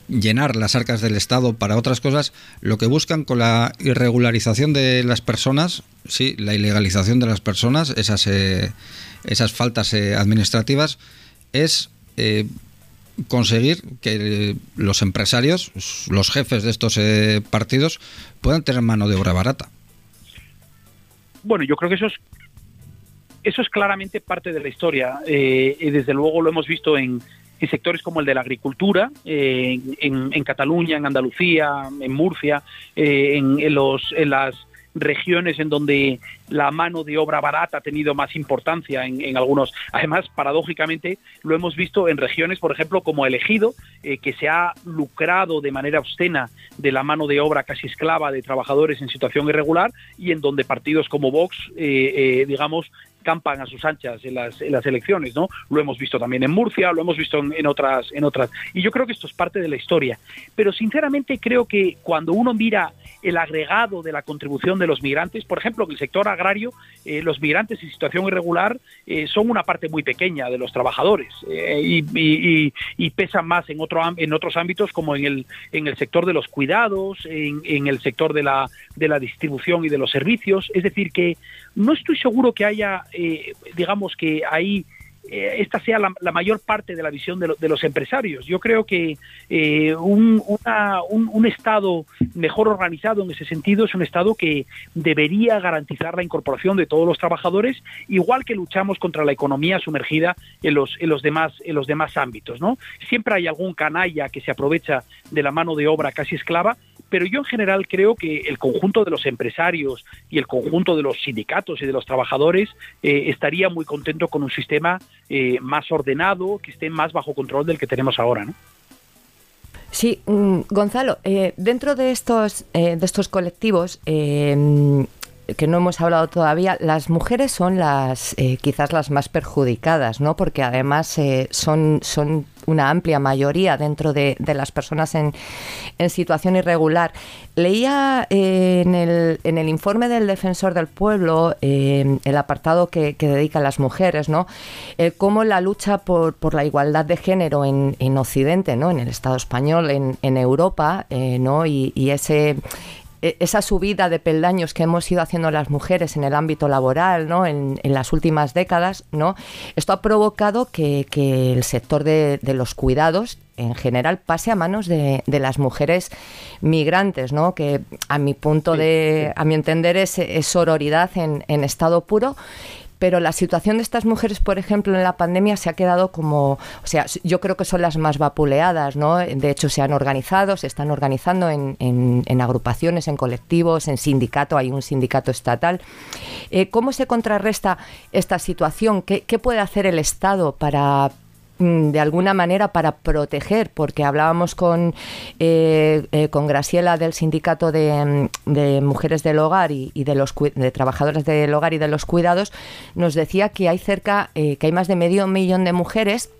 llenar las arcas del Estado para otras cosas, lo que buscan con la irregularización de las personas, sí, la ilegalización de las personas, esas, eh, esas faltas administrativas, es conseguir que los empresarios, los jefes de estos partidos, puedan tener mano de obra barata. Bueno, yo creo que eso es eso es claramente parte de la historia. Eh, y desde luego lo hemos visto en, sectores como el de la agricultura, eh, en, Cataluña, en Andalucía, en Murcia, eh, en, los, en las regiones en donde la mano de obra barata ha tenido más importancia en, algunos. Además, paradójicamente, lo hemos visto en regiones, por ejemplo, como el Ejido, eh, que se ha lucrado de manera obscena de la mano de obra casi esclava de trabajadores en situación irregular y en donde partidos como Vox, eh, eh, digamos, campan a sus anchas en las, en las elecciones, ¿no? Lo hemos visto también en Murcia, lo hemos visto en, otras, en otras. Y yo creo que esto es parte de la historia. Pero sinceramente creo que cuando uno mira el agregado de la contribución de los migrantes, por ejemplo, en el sector agrario, eh, los migrantes en situación irregular eh, son una parte muy pequeña de los trabajadores eh, y, pesan más en, otro, en otros ámbitos como en el, en el sector de los cuidados, en, en el sector de la, de la distribución y de los servicios. Es decir, que no estoy seguro que haya, digamos, que hay eh, esta sea la, mayor parte de la visión de, los empresarios. Yo creo que eh, un, un, Estado mejor organizado en ese sentido es un Estado que debería garantizar la incorporación de todos los trabajadores, igual que luchamos contra la economía sumergida en los, en los, demás, en los demás ámbitos. ¿no? Siempre hay algún canalla que se aprovecha de la mano de obra casi esclava pero yo en general creo que el conjunto de los empresarios y el conjunto de los sindicatos y de los trabajadores eh, estaría muy contento con un sistema eh, más ordenado, que esté más bajo control del que tenemos ahora, ¿no? Sí, mm, Gonzalo, eh, dentro de estos, de estos colectivos, que no hemos hablado todavía, las mujeres son las eh, quizás las más perjudicadas, ¿no? Porque además eh, son, son una amplia mayoría dentro de, las personas en, situación irregular. Leía eh, en, el, en, el, informe del Defensor del Pueblo, el apartado que, dedica a las mujeres, ¿no? cómo la lucha por, por, la igualdad de género en, en Occidente, ¿no? En el Estado español, en, en Europa, ¿no? Y, ese esa subida de peldaños que hemos ido haciendo las mujeres en el ámbito laboral, ¿no? En, las últimas décadas, ¿no? Esto ha provocado que, el sector de, los cuidados en general pase a manos de, las mujeres migrantes, ¿no? Que a mi punto de, a mi entender es, es sororidad en, en estado puro pero la situación de estas mujeres, por ejemplo, en la pandemia se ha quedado como, o sea, yo creo que son las más vapuleadas, ¿no? De hecho, se han organizado, se están organizando en, en, agrupaciones, en colectivos, en sindicato, hay un sindicato estatal. Eh, ¿Cómo se contrarresta esta situación? ¿Qué, ¿Qué puede hacer el Estado para de alguna manera para proteger, porque hablábamos con, eh, eh, con Graciela del Sindicato de, mm, Mujeres del Hogar y, de los de trabajadoras del hogar y de los cuidados, nos decía que hay cerca, eh, que hay más de medio millón de mujeres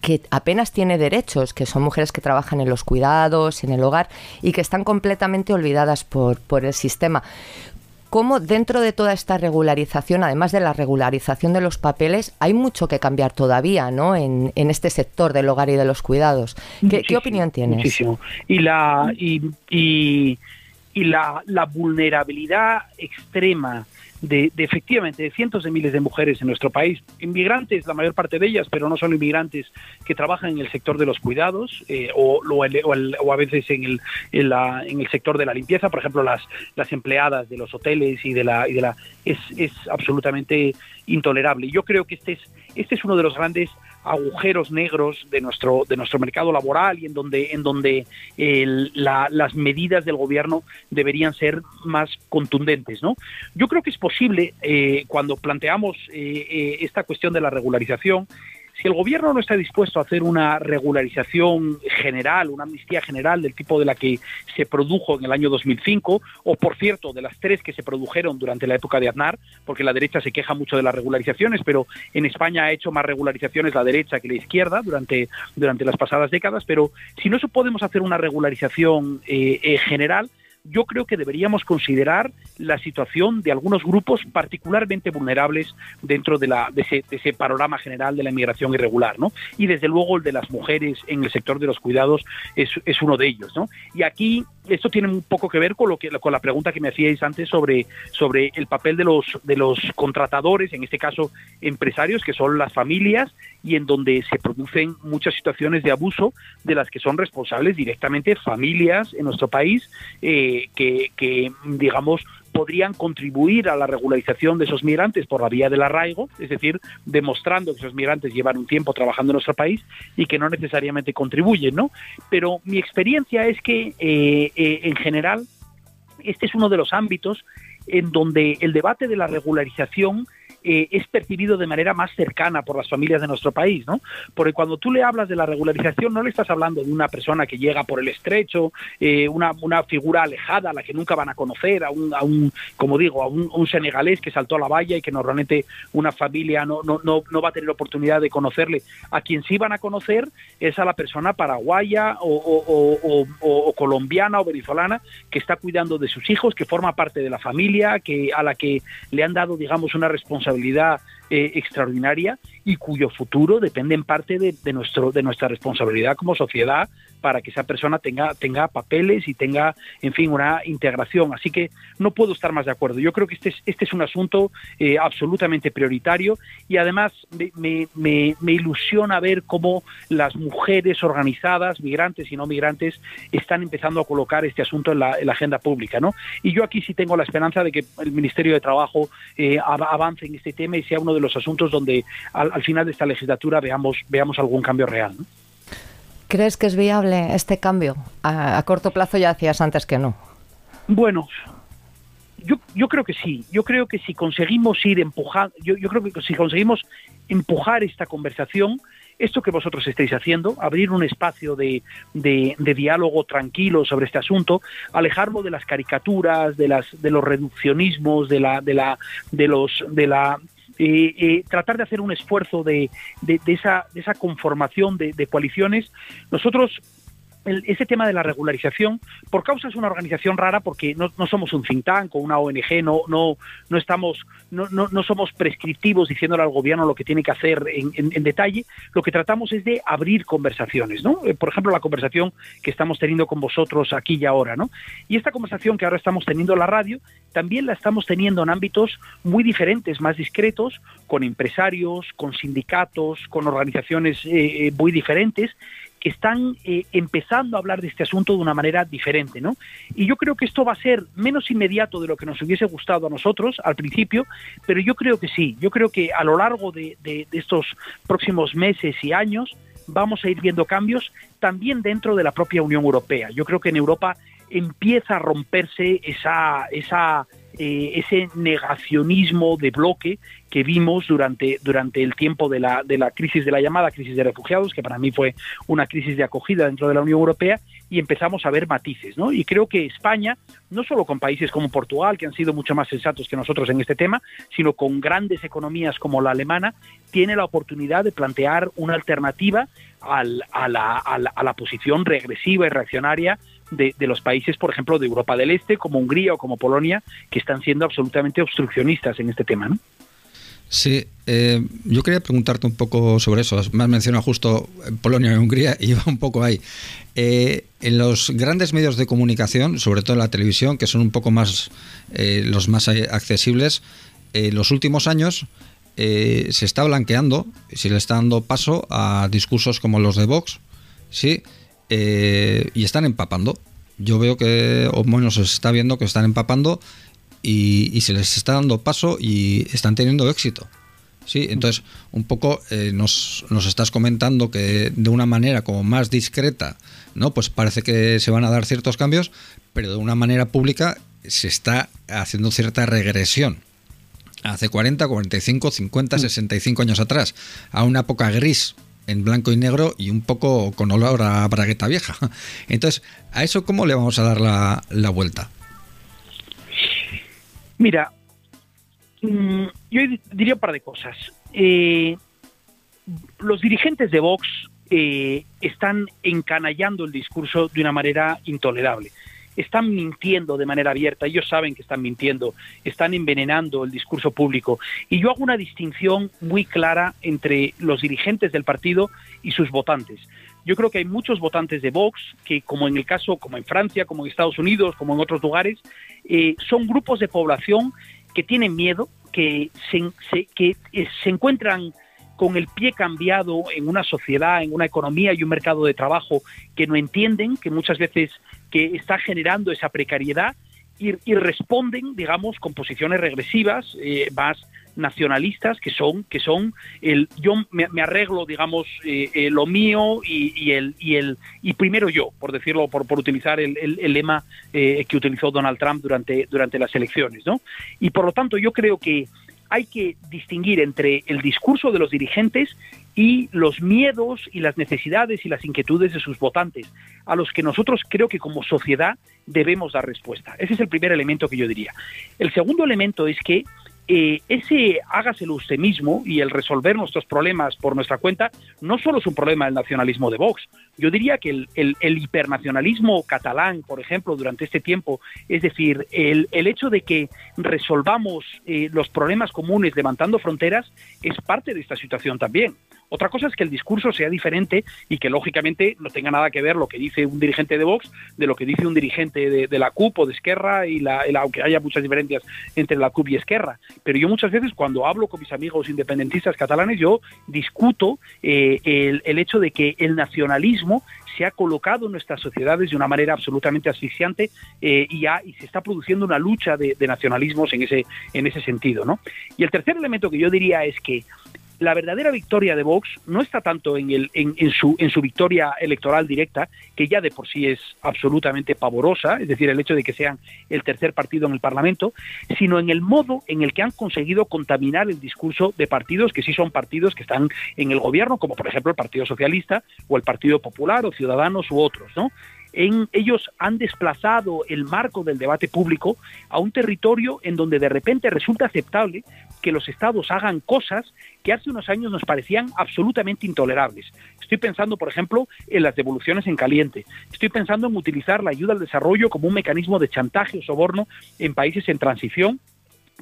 que apenas tiene derechos, que son mujeres que trabajan en los cuidados, en el hogar y que están completamente olvidadas por, por el sistema cómo dentro de toda esta regularización, además de la regularización de los papeles, hay mucho que cambiar todavía ¿no? en, este sector del hogar y de los cuidados. ¿Qué, opinión tienes? Muchísimo. Y la, y, y, la, la vulnerabilidad extrema de, efectivamente de cientos de miles de mujeres en nuestro país, inmigrantes, la mayor parte de ellas, pero no son inmigrantes que trabajan en el sector de los cuidados eh, o, o, a veces en el, en, la, en el sector de la limpieza, por ejemplo, las, las empleadas de los hoteles y de la, y de la es, es absolutamente intolerable. Yo creo que este es, este es uno de los grandes agujeros negros de nuestro de nuestro mercado laboral y en donde en donde las medidas del gobierno deberían ser más contundentes no yo creo que es posible eh, cuando planteamos eh, eh, esta cuestión de la regularización si el gobierno no está dispuesto a hacer una regularización general, una amnistía general del tipo de la que se produjo en el año 2005, o por cierto, de las tres que se produjeron durante la época de Aznar, porque la derecha se queja mucho de las regularizaciones, pero en España ha hecho más regularizaciones la derecha que la izquierda durante, durante las pasadas décadas, pero si no podemos hacer una regularización eh, eh, general, yo creo que deberíamos considerar la situación de algunos grupos particularmente vulnerables dentro de, la, de, ese, panorama general de la inmigración irregular, ¿no? Y desde luego el de las mujeres en el sector de los cuidados es, es uno de ellos, ¿no? Y aquí esto tiene un poco que ver con lo que con la pregunta que me hacíais antes sobre sobre el papel de los de los contratadores, en este caso empresarios que son las familias y en donde se producen muchas situaciones de abuso de las que son responsables directamente familias en nuestro país eh, que, que digamos podrían contribuir a la regularización de esos migrantes por la vía del arraigo, es decir, demostrando que esos migrantes llevan un tiempo trabajando en nuestro país y que no necesariamente contribuyen, ¿no? Pero mi experiencia es que, eh, eh, en general, este es uno de los ámbitos en donde el debate de la regularización eh, es percibido de manera más cercana por las familias de nuestro país, ¿no? Porque cuando tú le hablas de la regularización, no le estás hablando de una persona que llega por el estrecho, eh, una, una, figura alejada a la que nunca van a conocer, a un, a un como digo, a un, senegalés que saltó a la valla y que normalmente una familia no, no, no, no va a tener oportunidad de conocerle. A quien sí van a conocer es a la persona paraguaya o, o, colombiana o venezolana que está cuidando de sus hijos, que forma parte de la familia, que a la que le han dado, digamos, una responsabilidad eh, extraordinaria y cuyo futuro depende en parte de, nuestro, de nuestra responsabilidad como sociedad para que esa persona tenga, tenga papeles y tenga, en fin, una integración. Así que no puedo estar más de acuerdo. Yo creo que este es, este es un asunto eh, absolutamente prioritario y además me, ilusiona ver cómo las mujeres organizadas, migrantes y no migrantes, están empezando a colocar este asunto en la, en la agenda pública. ¿no? Y yo aquí sí tengo la esperanza de que el Ministerio de Trabajo eh, avance en este tema y sea uno de los asuntos donde al, al final de esta legislatura veamos, veamos algún cambio real. ¿Crees que es viable este cambio? A, corto plazo ya hacías antes que no. Bueno, yo, yo creo que sí. Yo creo que si conseguimos ir empujando, yo, creo que si conseguimos empujar esta conversación, esto que vosotros estáis haciendo, abrir un espacio de, diálogo tranquilo sobre este asunto, alejarlo de las caricaturas, de las de los reduccionismos, de la de la de los de la eh, eh, tratar de hacer un esfuerzo de, de, de, esa, de esa conformación de, de coaliciones. Nosotros el, ese tema de la regularización, por causa es una organización rara porque no, no somos un think tank o una ONG, no, no, no estamos, no, no, no, somos prescriptivos diciéndole al gobierno lo que tiene que hacer en, en, detalle, lo que tratamos es de abrir conversaciones, ¿no? Eh, por ejemplo, la conversación que estamos teniendo con vosotros aquí y ahora, ¿no? Y esta conversación que ahora estamos teniendo en la radio, también la estamos teniendo en ámbitos muy diferentes, más discretos, con empresarios, con sindicatos, con organizaciones eh, muy diferentes, que están eh, empezando a hablar de este asunto de una manera diferente, ¿no? Y yo creo que esto va a ser menos inmediato de lo que nos hubiese gustado a nosotros al principio, pero yo creo que sí, yo creo que a lo largo de, de, de estos próximos meses y años vamos a ir viendo cambios también dentro de la propia Unión Europea. Yo creo que en Europa empieza a romperse esa, esa eh, ese negacionismo de bloque que vimos durante, durante el tiempo de la, de la crisis de la llamada crisis de refugiados, que para mí fue una crisis de acogida dentro de la Unión Europea, y empezamos a ver matices. ¿no? Y creo que España, no solo con países como Portugal, que han sido mucho más sensatos que nosotros en este tema, sino con grandes economías como la alemana, tiene la oportunidad de plantear una alternativa al, a, la, a, la, a la posición regresiva y reaccionaria de, los países, por ejemplo, de Europa del Este, como Hungría o como Polonia, que están siendo absolutamente obstruccionistas en este tema. ¿no? Sí, eh, yo quería preguntarte un poco sobre eso. Me has mencionado justo Polonia y Hungría y va un poco ahí. Eh, en los grandes medios de comunicación, sobre todo en la televisión, que son un poco más eh, los más accesibles, en los últimos años se está blanqueando, se le está dando paso a discursos como los de Vox, sí, eh, y están empapando. Yo veo que, o bueno, se está viendo que están empapando y, y, se les está dando paso y están teniendo éxito. Sí, entonces un poco eh, nos, nos, estás comentando que de una manera como más discreta, ¿no? Pues parece que se van a dar ciertos cambios, pero de una manera pública se está haciendo cierta regresión. Hace 40, 45, 50, 65 años atrás, a una época gris en blanco y negro y un poco con olor a bragueta vieja. Entonces, ¿a eso cómo le vamos a dar la, la vuelta? Mira, mmm, yo diría un par de cosas. Eh, los dirigentes de Vox eh, están encanallando el discurso de una manera intolerable están mintiendo de manera abierta, ellos saben que están mintiendo, están envenenando el discurso público. Y yo hago una distinción muy clara entre los dirigentes del partido y sus votantes. Yo creo que hay muchos votantes de Vox que, como en el caso, como en Francia, como en Estados Unidos, como en otros lugares, eh, son grupos de población que tienen miedo, que se, se, que eh, se encuentran con el pie cambiado en una sociedad, en una economía y un mercado de trabajo que no entienden, que muchas veces que está generando esa precariedad y, responden, digamos, con posiciones regresivas, eh, más nacionalistas que son que son el yo me, me arreglo digamos eh, eh, lo mío y, el y primero yo por decirlo por, utilizar el, el, lema que utilizó Donald Trump durante durante las elecciones no y por lo tanto yo creo que hay que distinguir entre el discurso de los dirigentes y los miedos y las necesidades y las inquietudes de sus votantes, a los que nosotros creo que como sociedad debemos dar respuesta. Ese es el primer elemento que yo diría. El segundo elemento es que eh, ese hágaselo usted mismo y el resolver nuestros problemas por nuestra cuenta no solo es un problema del nacionalismo de Vox. Yo diría que el, hipernacionalismo catalán, por ejemplo, durante este tiempo, es decir, el, hecho de que resolvamos eh, los problemas comunes levantando fronteras, es parte de esta situación también. Otra cosa es que el discurso sea diferente y que lógicamente no tenga nada que ver lo que dice un dirigente de Vox de lo que dice un dirigente de, la CUP o de Esquerra, y aunque haya muchas diferencias entre la CUP y Esquerra. Pero yo muchas veces cuando hablo con mis amigos independentistas catalanes, yo discuto eh, el, hecho de que el nacionalismo se ha colocado en nuestras sociedades de una manera absolutamente asfixiante eh, y, se está produciendo una lucha de, de, nacionalismos en ese, en ese sentido. ¿no? Y el tercer elemento que yo diría es que la verdadera victoria de Vox no está tanto en, el, en, su, en su victoria electoral directa, que ya de por sí es absolutamente pavorosa, es decir, el hecho de que sean el tercer partido en el Parlamento, sino en el modo en el que han conseguido contaminar el discurso de partidos que sí son partidos que están en el gobierno, como por ejemplo el Partido Socialista o el Partido Popular o Ciudadanos u otros, ¿no? En, ellos han desplazado el marco del debate público a un territorio en donde de repente resulta aceptable que los estados hagan cosas que hace unos años nos parecían absolutamente intolerables. Estoy pensando, por ejemplo, en las devoluciones en caliente. Estoy pensando en utilizar la ayuda al desarrollo como un mecanismo de chantaje o soborno en países en transición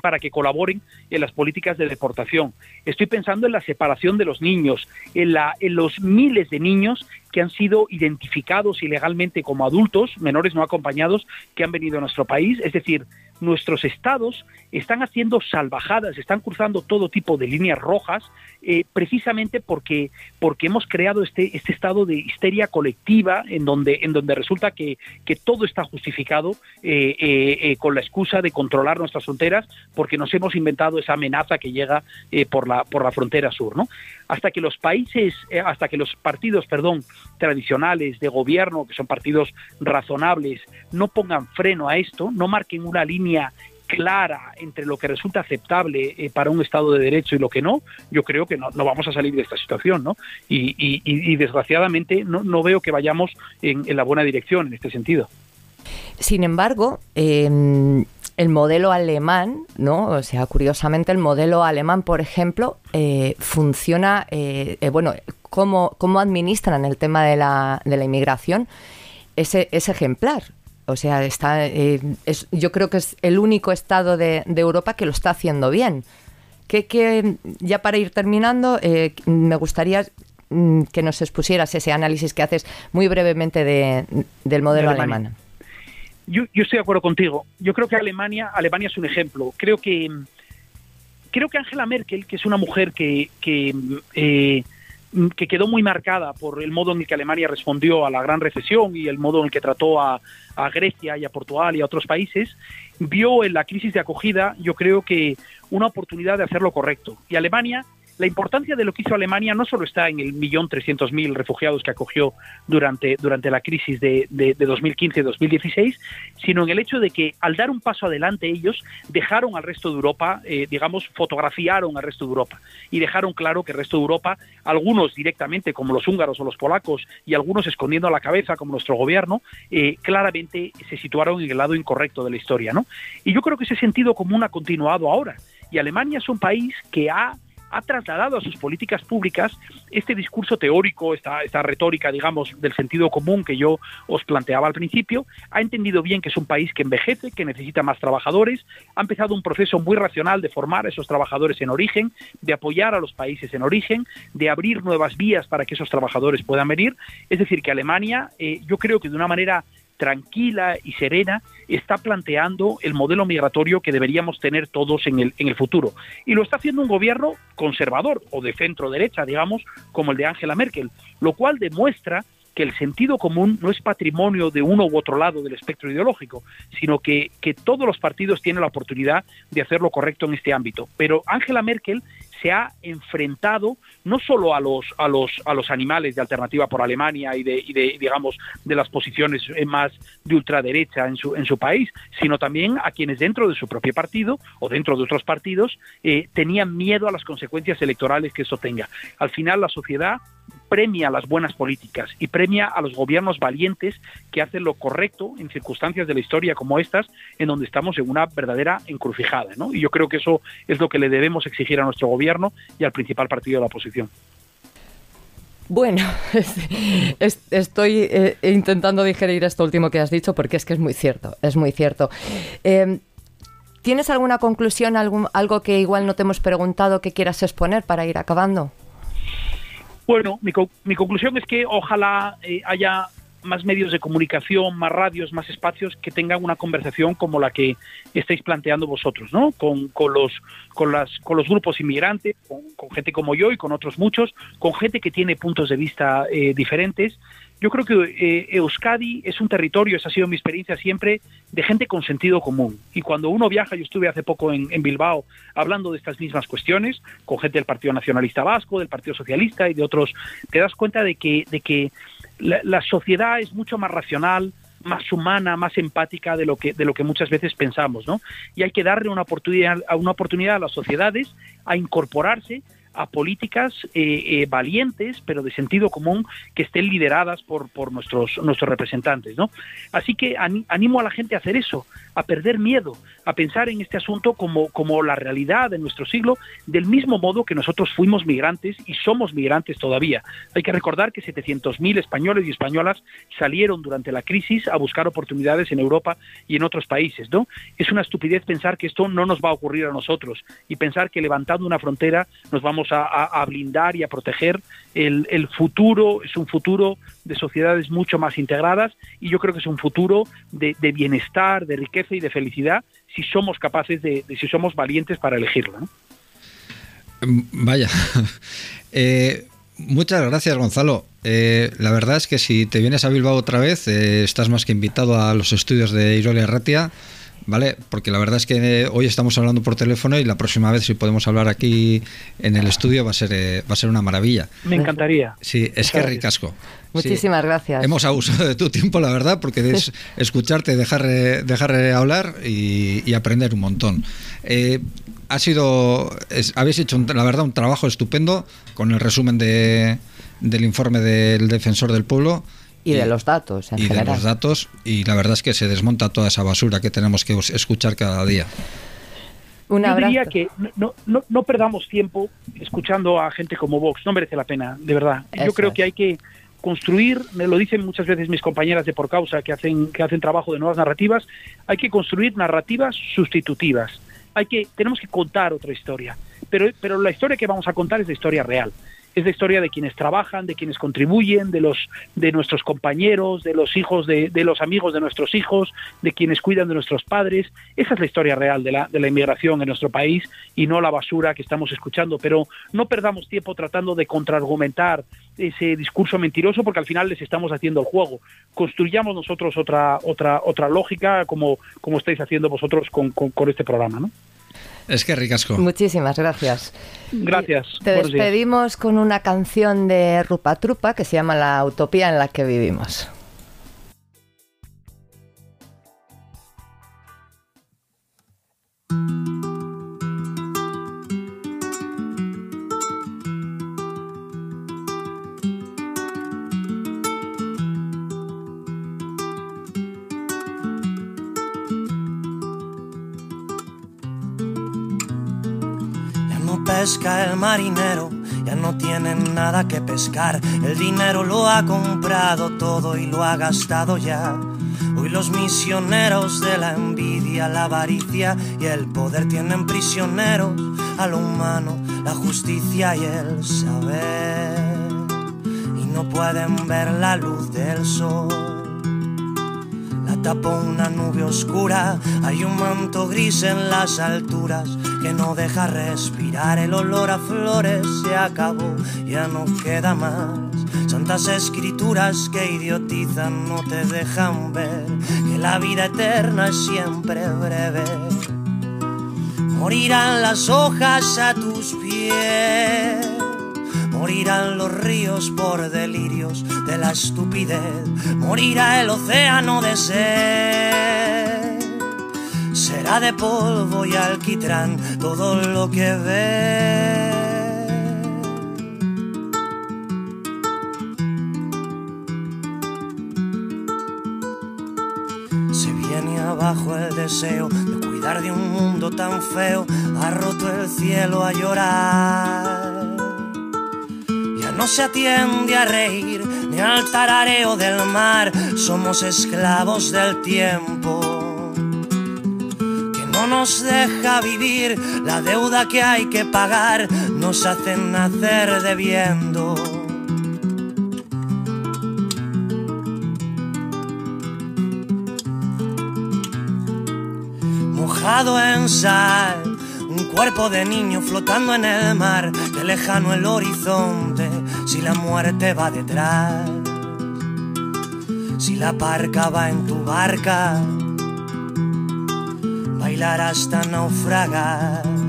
para que colaboren en las políticas de deportación. Estoy pensando en la separación de los niños, en, la, en los miles de niños que han sido identificados ilegalmente como adultos, menores no acompañados, que han venido a nuestro país. Es decir, nuestros estados están haciendo salvajadas, están cruzando todo tipo de líneas rojas, eh, precisamente porque, porque hemos creado este, este estado de histeria colectiva en donde, en donde resulta que, que todo está justificado eh, eh, con la excusa de controlar nuestras fronteras, porque nos hemos inventado esa amenaza que llega por, la, por la frontera sur. ¿no? Hasta que los países, hasta que los partidos, perdón, tradicionales de gobierno, que son partidos razonables, no pongan freno a esto, no marquen una línea clara entre lo que resulta aceptable eh, para un Estado de Derecho y lo que no, yo creo que no, vamos a salir de esta situación, ¿no? Y, desgraciadamente no, veo que vayamos en, la buena dirección en este sentido. Sin embargo, em, el modelo alemán, ¿no? O sea, curiosamente el modelo alemán, por ejemplo, eh, funciona, eh, bueno, cómo, cómo administran el tema de la, de la inmigración es, es ejemplar. O sea, está, eh, es, yo creo que es el único estado de, Europa que lo está haciendo bien. Que, que ya para ir terminando, eh, me gustaría mm, que nos expusieras ese análisis que haces muy brevemente de, del modelo alemán. Yo, yo, estoy de acuerdo contigo. Yo creo que Alemania, Alemania es un ejemplo. Creo que creo que Angela Merkel, que es una mujer que, que eh, que quedó muy marcada por el modo en el que Alemania respondió a la gran recesión y el modo en el que trató a, a, Grecia y a Portugal y a otros países, vio en la crisis de acogida, yo creo que una oportunidad de hacer lo correcto. Y Alemania la importancia de lo que hizo Alemania no solo está en el millón trescientos mil refugiados que acogió durante, durante la crisis de, de, 2015-2016, sino en el hecho de que al dar un paso adelante ellos dejaron al resto de Europa, eh, digamos, fotografiaron al resto de Europa y dejaron claro que el resto de Europa, algunos directamente como los húngaros o los polacos y algunos escondiendo la cabeza como nuestro gobierno, eh, claramente se situaron en el lado incorrecto de la historia. ¿no? Y yo creo que ese sentido común ha continuado ahora. Y Alemania es un país que ha ha trasladado a sus políticas públicas este discurso teórico, esta, esta retórica, digamos, del sentido común que yo os planteaba al principio, ha entendido bien que es un país que envejece, que necesita más trabajadores, ha empezado un proceso muy racional de formar a esos trabajadores en origen, de apoyar a los países en origen, de abrir nuevas vías para que esos trabajadores puedan venir. Es decir, que Alemania, eh, yo creo que de una manera tranquila y serena está planteando el modelo migratorio que deberíamos tener todos en el, en el futuro. Y lo está haciendo un gobierno conservador o de centro derecha, digamos, como el de Angela Merkel, lo cual demuestra que el sentido común no es patrimonio de uno u otro lado del espectro ideológico, sino que, que todos los partidos tienen la oportunidad de hacer lo correcto en este ámbito. Pero Angela Merkel se ha enfrentado no solo a los a los a los animales de alternativa por Alemania y de, digamos de las posiciones más de ultraderecha en su en su país, sino también a quienes dentro de su propio partido o dentro de otros partidos eh, tenían miedo a las consecuencias electorales que eso tenga. Al final la sociedad premia las buenas políticas y premia a los gobiernos valientes que hacen lo correcto en circunstancias de la historia como estas, en donde estamos en una verdadera encrucijada. ¿no? Y yo creo que eso es lo que le debemos exigir a nuestro gobierno y al principal partido de la oposición. Bueno, estoy eh, intentando digerir esto último que has dicho porque es que es muy cierto, es muy cierto. Eh, ¿Tienes alguna conclusión, algo que igual no te hemos preguntado que quieras exponer para ir acabando? Bueno, mi, mi conclusión es que ojalá eh, haya más medios de comunicación, más radios, más espacios que tengan una conversación como la que estáis planteando vosotros, ¿no? Con, con los, con, las, con los grupos inmigrantes, con, gente como yo y con otros muchos, con gente que tiene puntos de vista eh, diferentes yo creo que eh, Euskadi es un territorio, esa ha sido mi experiencia siempre, de gente con sentido común. Y cuando uno viaja, yo estuve hace poco en, Bilbao hablando de estas mismas cuestiones, con gente del Partido Nacionalista Vasco, del Partido Socialista y de otros, te das cuenta de que, de que la, sociedad es mucho más racional, más humana, más empática de lo que de lo que muchas veces pensamos, ¿no? Y hay que darle una oportunidad a una oportunidad a las sociedades a incorporarse a políticas eh, eh, valientes, pero de sentido común, que estén lideradas por, por nuestros, nuestros representantes. ¿no? Así que animo a la gente a hacer eso, a perder miedo, a pensar en este asunto como, como la realidad de nuestro siglo, del mismo modo que nosotros fuimos migrantes y somos migrantes todavía. Hay que recordar que 700.000 españoles y españolas salieron durante la crisis a buscar oportunidades en Europa y en otros países. ¿no? Es una estupidez pensar que esto no nos va a ocurrir a nosotros y pensar que levantando una frontera nos vamos a, blindar y a proteger el, futuro, es un futuro de sociedades mucho más integradas y yo creo que es un futuro de, bienestar, de riqueza y de felicidad si somos capaces de, si somos valientes para elegirlo. Mm, vaya. Eh, muchas gracias, Gonzalo. Eh, la verdad es que si te vienes a Bilbao otra vez, eh, estás más que invitado a los estudios de Irolia Ratia. ¿vale? Porque la verdad es que hoy estamos hablando por teléfono y la próxima vez si podemos hablar aquí en el estudio va a ser, eh, va a ser una maravilla. Me encantaría. Sí, es que ricasco. Muchísimas gracias. Hemos abusado de tu tiempo, la verdad, porque es escucharte, dejar, dejar hablar y, aprender un montón. Eh, ha sido, habéis hecho, la verdad, un trabajo estupendo con el resumen de, del informe del defensor del pueblo. Y, de los datos, en y de los datos, y la verdad es que se desmonta toda esa basura que tenemos que escuchar cada día. Una Yo diría que no, no, no, perdamos tiempo escuchando a gente como Vox, no merece la pena, de verdad. Yo creo que hay que construir, me lo dicen muchas veces mis compañeras de por causa que hacen, que hacen trabajo de nuevas narrativas, hay que construir narrativas sustitutivas. Hay que, tenemos que contar otra historia, pero, pero la historia que vamos a contar es la historia real es la historia de quienes trabajan, de quienes contribuyen, de los de nuestros compañeros, de los hijos de, de, los amigos de nuestros hijos, de quienes cuidan de nuestros padres. Esa es la historia real de la, de la inmigración en nuestro país y no la basura que estamos escuchando. Pero no perdamos tiempo tratando de contraargumentar ese discurso mentiroso porque al final les estamos haciendo el juego. Construyamos nosotros otra otra otra lógica como, como estáis haciendo vosotros con, con, con este programa, ¿no? Es que ricasco. Muchísimas gracias. Gracias. Te despedimos con una canción de Rupa Trupa que se llama La Utopía en la que vivimos. Marinero, ya no tienen nada que pescar. El dinero lo ha comprado todo y lo ha gastado ya. Hoy los misioneros de la envidia, la avaricia y el poder tienen prisioneros a lo humano, la justicia y el saber. Y no pueden ver la luz del sol tapó una nube oscura, hay un manto gris en las alturas que no deja respirar, el olor a flores se acabó, ya no queda más. Santas escrituras que idiotizan no te dejan ver que la vida eterna es siempre breve. Morirán las hojas a tus pies Morirán los ríos por delirios de la estupidez. Morirá el océano de sed está de polvo y alquitrán todo lo que ve. Se viene abajo el deseo de cuidar de un mundo tan feo, ha roto el cielo a llorar. Ya no se atiende a reír ni al tarareo del mar, somos esclavos del tiempo no nos deja vivir, la deuda que hay que pagar nos hace nacer debiendo. mojado en sal, un cuerpo de niño flotando en el mar, que lejano el horizonte, si la muerte va detrás, si la parca va en tu barca, bailar hasta naufragar.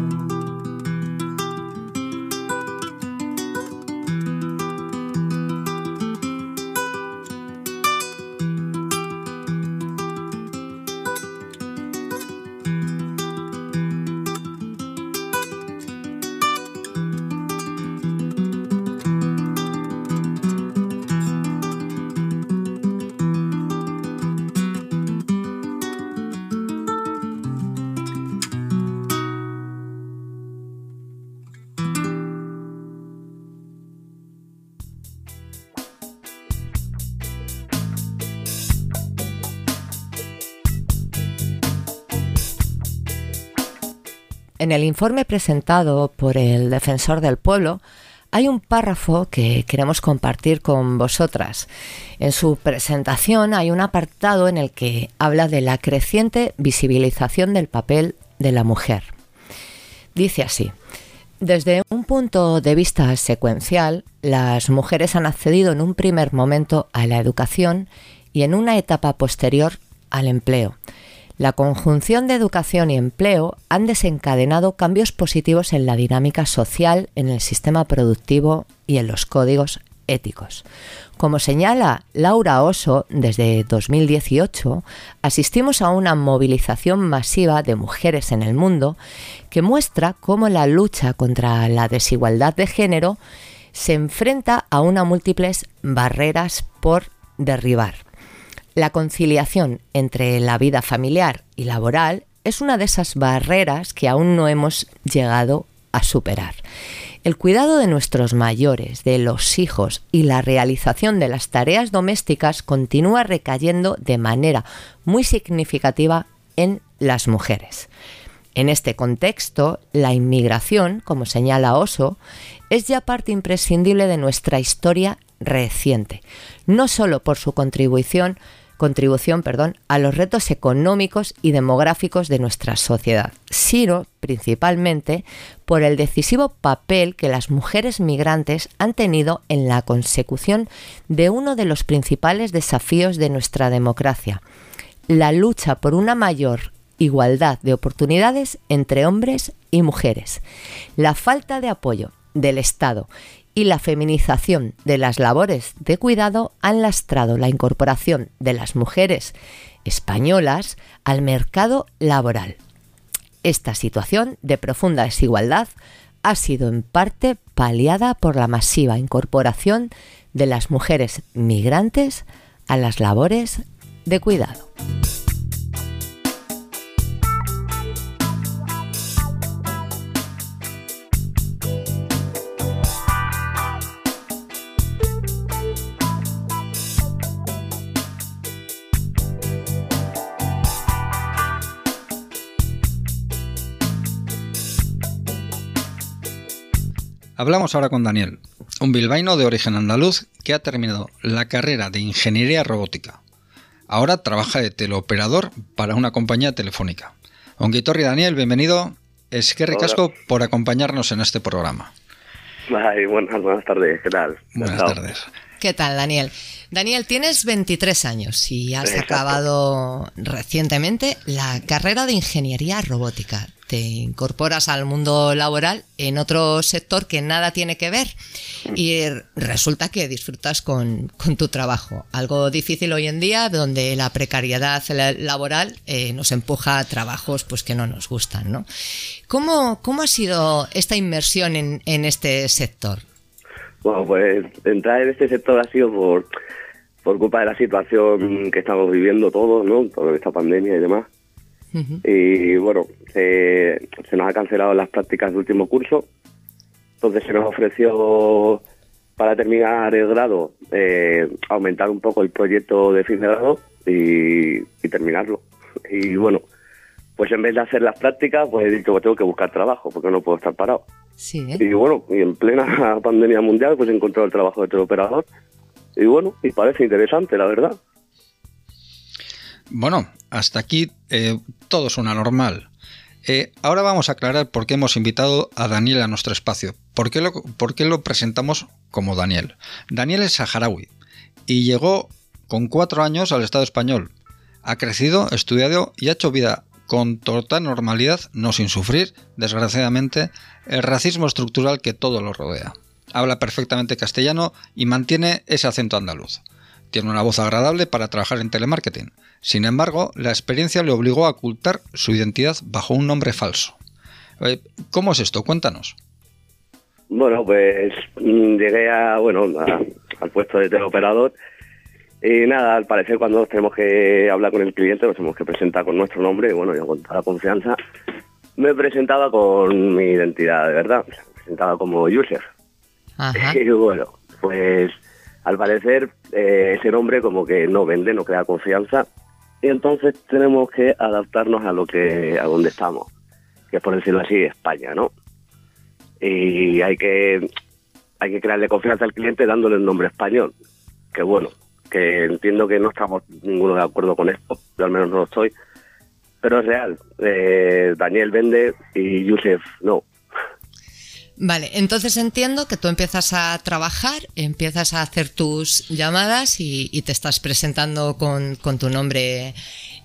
En el informe presentado por el defensor del pueblo hay un párrafo que queremos compartir con vosotras. En su presentación hay un apartado en el que habla de la creciente visibilización del papel de la mujer. Dice así, desde un punto de vista secuencial, las mujeres han accedido en un primer momento a la educación y en una etapa posterior al empleo. La conjunción de educación y empleo han desencadenado cambios positivos en la dinámica social, en el sistema productivo y en los códigos éticos. Como señala Laura Oso, desde 2018 asistimos a una movilización masiva de mujeres en el mundo que muestra cómo la lucha contra la desigualdad de género se enfrenta a unas múltiples barreras por derribar. La conciliación entre la vida familiar y laboral es una de esas barreras que aún no hemos llegado a superar. El cuidado de nuestros mayores, de los hijos y la realización de las tareas domésticas continúa recayendo de manera muy significativa en las mujeres. En este contexto, la inmigración, como señala Oso, es ya parte imprescindible de nuestra historia reciente, no solo por su contribución contribución perdón, a los retos económicos y demográficos de nuestra sociedad, sino principalmente por el decisivo papel que las mujeres migrantes han tenido en la consecución de uno de los principales desafíos de nuestra democracia, la lucha por una mayor igualdad de oportunidades entre hombres y mujeres. La falta de apoyo del Estado y la feminización de las labores de cuidado han lastrado la incorporación de las mujeres españolas al mercado laboral. Esta situación de profunda desigualdad ha sido en parte paliada por la masiva incorporación de las mujeres migrantes a las labores de cuidado. Hablamos ahora con Daniel, un bilbaíno de origen andaluz que ha terminado la carrera de ingeniería robótica. Ahora trabaja de teleoperador para una compañía telefónica. Onguitorri Daniel, bienvenido. Es que ricasco por acompañarnos en este programa. Ay, buenas, buenas tardes, ¿qué tal? Buenas tardes. ¿Qué tal, Daniel? Daniel, tienes 23 años y has Exacto. acabado recientemente la carrera de ingeniería robótica. Te incorporas al mundo laboral en otro sector que nada tiene que ver y resulta que disfrutas con, con tu trabajo. Algo difícil hoy en día donde la precariedad la- laboral eh, nos empuja a trabajos pues, que no nos gustan. ¿no? ¿Cómo, ¿Cómo ha sido esta inmersión en, en este sector? Bueno, pues entrar en este sector ha sido por, por culpa de la situación que estamos viviendo todos, ¿no? Con esta pandemia y demás. Y bueno, se, se nos ha cancelado las prácticas de último curso. Entonces se nos ofreció para terminar el grado eh, aumentar un poco el proyecto de fin de grado y, y terminarlo. Y bueno, pues en vez de hacer las prácticas, pues he dicho que tengo que buscar trabajo porque no puedo estar parado. Sí, ¿eh? Y bueno, y en plena pandemia mundial, pues he encontrado el trabajo de teleoperador. Y bueno, y parece interesante, la verdad. Bueno, hasta aquí eh, todo suena normal. Eh, ahora vamos a aclarar por qué hemos invitado a Daniel a nuestro espacio. ¿Por qué, lo, por qué lo presentamos como Daniel? Daniel es saharaui y llegó con cuatro años al Estado español. Ha crecido, estudiado y ha hecho vida con total normalidad, no sin sufrir, desgraciadamente, el racismo estructural que todo lo rodea. Habla perfectamente castellano y mantiene ese acento andaluz. Tiene una voz agradable para trabajar en telemarketing. Sin embargo, la experiencia le obligó a ocultar su identidad bajo un nombre falso. Eh, ¿Cómo es esto? Cuéntanos. Bueno, pues mm, llegué a, bueno, a- al puesto de teleoperador y nada, al parecer cuando tenemos que hablar con el cliente nos tenemos que presentar con nuestro nombre y bueno, yo con toda la confianza me presentaba con mi identidad de verdad, me presentaba como Yusef. Ajá. Y bueno, pues al parecer eh, ese nombre como que no vende, no crea confianza y entonces tenemos que adaptarnos a lo que a donde estamos, que es por decirlo así España, ¿no? Y hay que hay que crearle confianza al cliente dándole el nombre español, que bueno, que entiendo que no estamos ninguno de acuerdo con esto, yo al menos no lo estoy, pero es real. Eh, Daniel vende y Yusef no. Vale, entonces entiendo que tú empiezas a trabajar, empiezas a hacer tus llamadas y, te estás presentando con, con tu nombre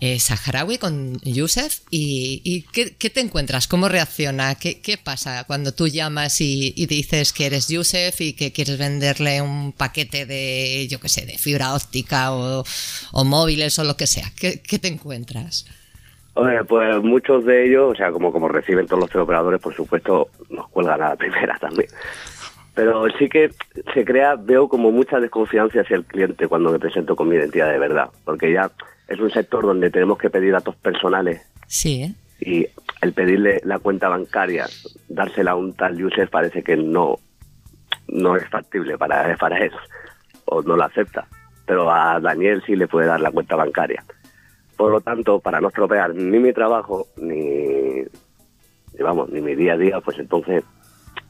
eh, saharaui, con Yusef. ¿Y, qué, qué te encuentras? ¿Cómo reacciona? ¿Qué, qué pasa cuando tú llamas y, y dices que eres Yusef y que quieres venderle un paquete de, yo qué sé, de fibra óptica o, o móviles o lo que sea? ¿Qué, qué te encuentras? Pues muchos de ellos, o sea, como, como reciben todos los teleoperadores, por supuesto, nos cuelgan a la primera también. Pero sí que se crea, veo como mucha desconfianza hacia el cliente cuando me presento con mi identidad de verdad, porque ya es un sector donde tenemos que pedir datos personales Sí, ¿eh? y el pedirle la cuenta bancaria, dársela a un tal user parece que no, no es factible para, para él, o no lo acepta. Pero a Daniel sí le puede dar la cuenta bancaria. Por lo tanto, para no estropear ni mi trabajo, ni, ni, vamos, ni mi día a día, pues entonces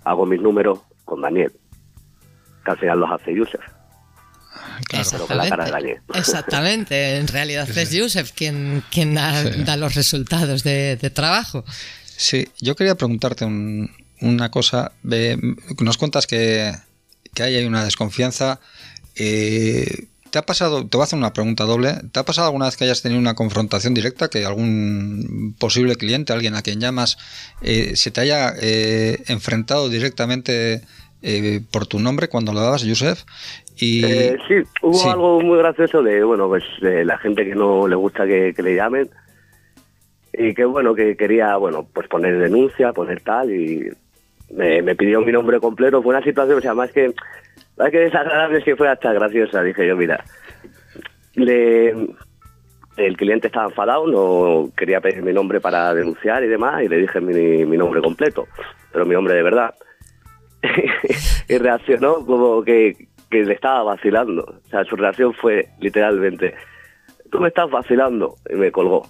hago mis números con Daniel, que al final los hace user. Claro. Pero con la cara de Daniel. Exactamente, en realidad es Yusef quien, quien da, Sí. da los resultados de, de trabajo. Sí, yo quería preguntarte un- una cosa. Nos cuentas que, que ahí hay una desconfianza. Eh, ¿Te ha pasado, te voy a hacer una pregunta doble, ¿te ha pasado alguna vez que hayas tenido una confrontación directa, que algún posible cliente, alguien a quien llamas, eh, se te haya eh, enfrentado directamente eh, por tu nombre cuando lo dabas, Yusef? Y, Eh, sí, hubo Sí. algo muy gracioso de, bueno, pues de la gente que no le gusta que, que le llamen y que, bueno, que quería, bueno, pues poner denuncia, poner tal y me, me pidió mi nombre completo. Fue una situación, o sea, más que, más que desagradable, es que fue hasta graciosa. Dije yo, mira, el cliente estaba enfadado, no quería pedir mi nombre para denunciar y demás y le dije mi, nombre completo, pero mi nombre de verdad. y reaccionó como que le estaba vacilando. O sea, su reacción fue literalmente, tú me estás vacilando. Y me colgó.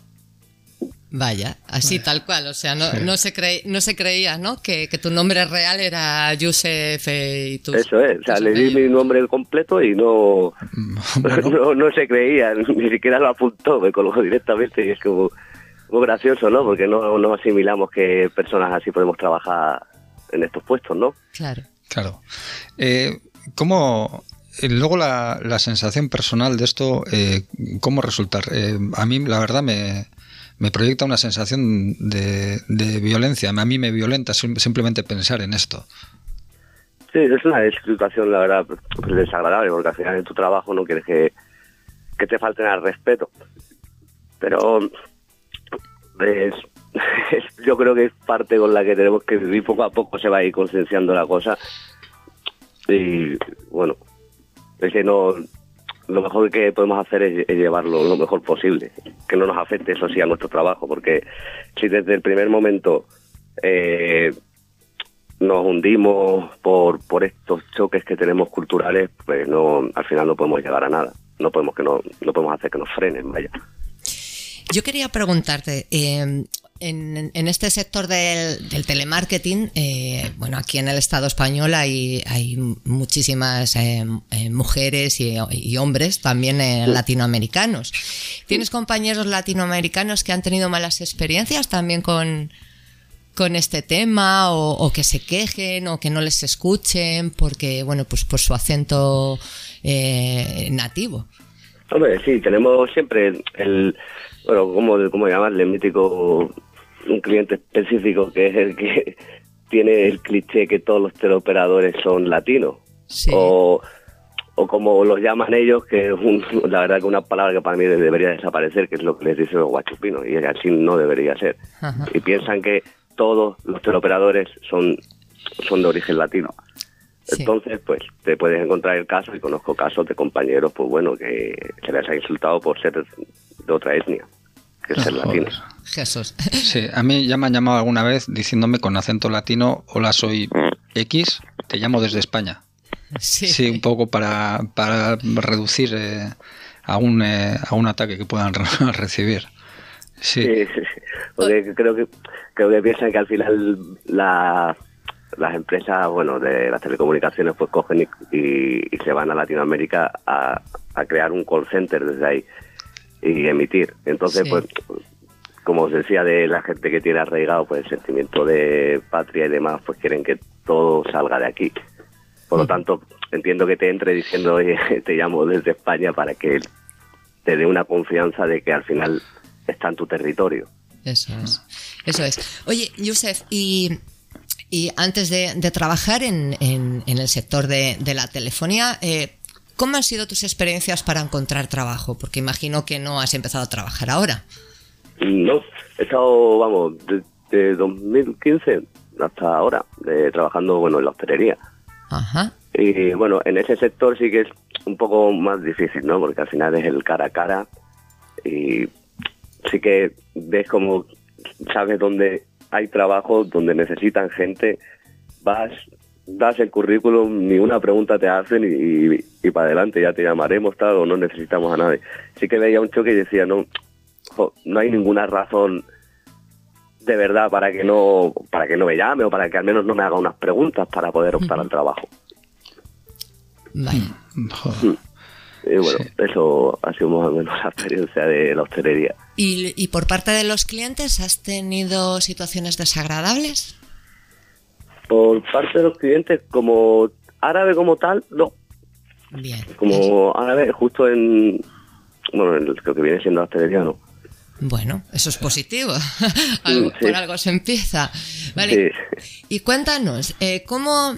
Vaya, así tal cual, o sea, no, no, se, creí- no se creía, ¿no? Que, que tu nombre real era Yusef y tú. Eso es. O sea, le di mi nombre completo y no, bueno, no, no se creía, ni siquiera lo apuntó, me colgó directamente y es como muy gracioso, ¿no? Porque no, no asimilamos que personas así podemos trabajar en estos puestos, ¿no? Claro. Claro. Eh, ¿Cómo, eh, luego la, la sensación personal de esto, eh, cómo resultar? Eh, a mí, la verdad, me, me proyecta una sensación de, de violencia. A mí me violenta sim- simplemente pensar en esto. Sí, es una situación, la verdad, desagradable, porque al final en tu trabajo no quieres que, te falten al respeto. Pero yo creo que es parte con la que tenemos que vivir poco a poco, se va a ir concienciando la cosa. Y bueno, es que no, lo mejor que podemos hacer es, llevarlo lo mejor posible, que no nos afecte eso sí a nuestro trabajo, porque si desde el primer momento eh, nos hundimos por, por estos choques que tenemos culturales, pues no al final no podemos llegar a nada, no podemos que no, no podemos hacer que nos frenen, vaya. Yo quería preguntarte, eh, en, este sector del, telemarketing, eh, bueno, aquí en el Estado español hay, hay muchísimas eh, eh, mujeres y, hombres también latinoamericanos. ¿Tienes compañeros latinoamericanos que han tenido malas experiencias también con, con este tema o, que se quejen o que no les escuchen porque, bueno, pues por su acento nativo? Hombre, sí, tenemos siempre el, bueno, ¿cómo, cómo llamarle? El mítico un cliente específico que es el que tiene el cliché que todos los teleoperadores son latinos. O, o como los llaman ellos, que es la verdad que una palabra que para mí debería desaparecer, que es lo que les dicen los guachupinos, y así no debería ser. Y piensan que todos los teleoperadores son, son de origen latino. Entonces, pues te puedes encontrar el caso, y conozco casos de compañeros, pues bueno, que se les ha insultado por ser de otra etnia que ser latino. Jesús. Sí, a mí ya me han llamado alguna vez diciéndome con acento latino, hola, soy X, te llamo desde España. Sí, un poco para, para reducir eh, a, un, eh, a un ataque que puedan recibir. Sí. sí, Porque creo que, creo que piensan que al final la, las empresas, bueno, de las telecomunicaciones, pues cogen y, se van a Latinoamérica a, a crear un call center desde ahí y emitir. Entonces, pues, como os decía, de la gente que tiene arraigado pues el sentimiento de patria y demás, pues quieren que todo salga de aquí. Por lo tanto, entiendo que te entre diciendo, oye, te llamo desde España para que te dé una confianza de que al final está en tu territorio. Eso es. Eso es. Oye, Yusef, y, y antes de, trabajar en, en, el sector de, de la telefonía, eh, ¿Cómo han sido tus experiencias para encontrar trabajo? Porque imagino que no has empezado a trabajar ahora. No, he estado, vamos, desde 2015 hasta ahora, trabajando, bueno, en la hostelería. Ajá. Y bueno, en ese sector sí que es un poco más difícil, ¿no? Porque al final es el cara a cara y sí que ves como, sabes dónde hay trabajo, donde necesitan gente, vas, das el currículum, ni una pregunta te hacen y, y, para adelante, ya te llamaremos, tal, o no necesitamos a nadie. Sí que veía un choque y decía, no, no hay ninguna razón de verdad para que no para que no me llame o para que al menos no me haga unas preguntas para poder optar al trabajo. Mm. Y bueno, eso ha sido más o menos la experiencia de la hostelería. ¿Y, ¿Y por parte de los clientes has tenido situaciones desagradables? Por parte de los clientes, como árabe como tal, no. Bien. Como árabe, justo en. Bueno, en lo que viene siendo hostelería, no. Bueno, eso es positivo. Por algo se empieza. Vale. Y cuéntanos, eh, ¿cómo,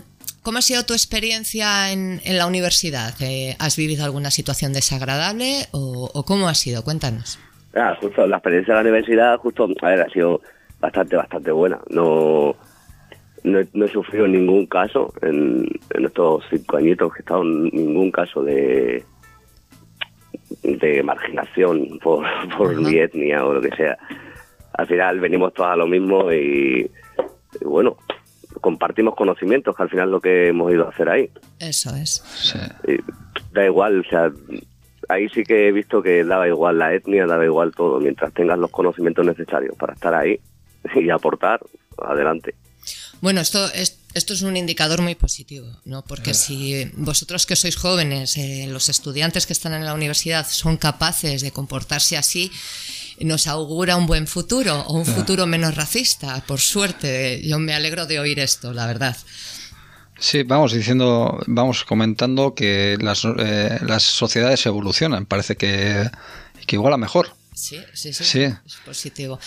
¿cómo ha sido tu experiencia en, en la universidad? Eh, ¿Has vivido alguna situación desagradable o, o, cómo ha sido? Cuéntanos. Ah, justo la experiencia de la universidad, justo, a ver, ha sido bastante, bastante buena. No no he, sufrido ningún caso en, estos cinco añitos que he estado ningún caso de de marginación por, por mi etnia o lo que sea. Al final venimos todos a lo mismo y, bueno, compartimos conocimientos, que al final es lo que hemos ido a hacer ahí. Eso es. da igual, o sea, ahí sí que he visto que daba igual la etnia, daba igual todo, mientras tengas los conocimientos necesarios para estar ahí y aportar, adelante. Bueno, esto es, esto es un indicador muy positivo, ¿no? Porque si vosotros que sois jóvenes, eh, los estudiantes que están en la universidad son capaces de comportarse así, nos augura un buen futuro o un futuro menos racista. Por suerte, yo me alegro de oír esto, la verdad. Sí, vamos diciendo, vamos comentando que las, eh, las sociedades evolucionan. Parece que, que igual a mejor. Sí, sí, sí, Es positivo.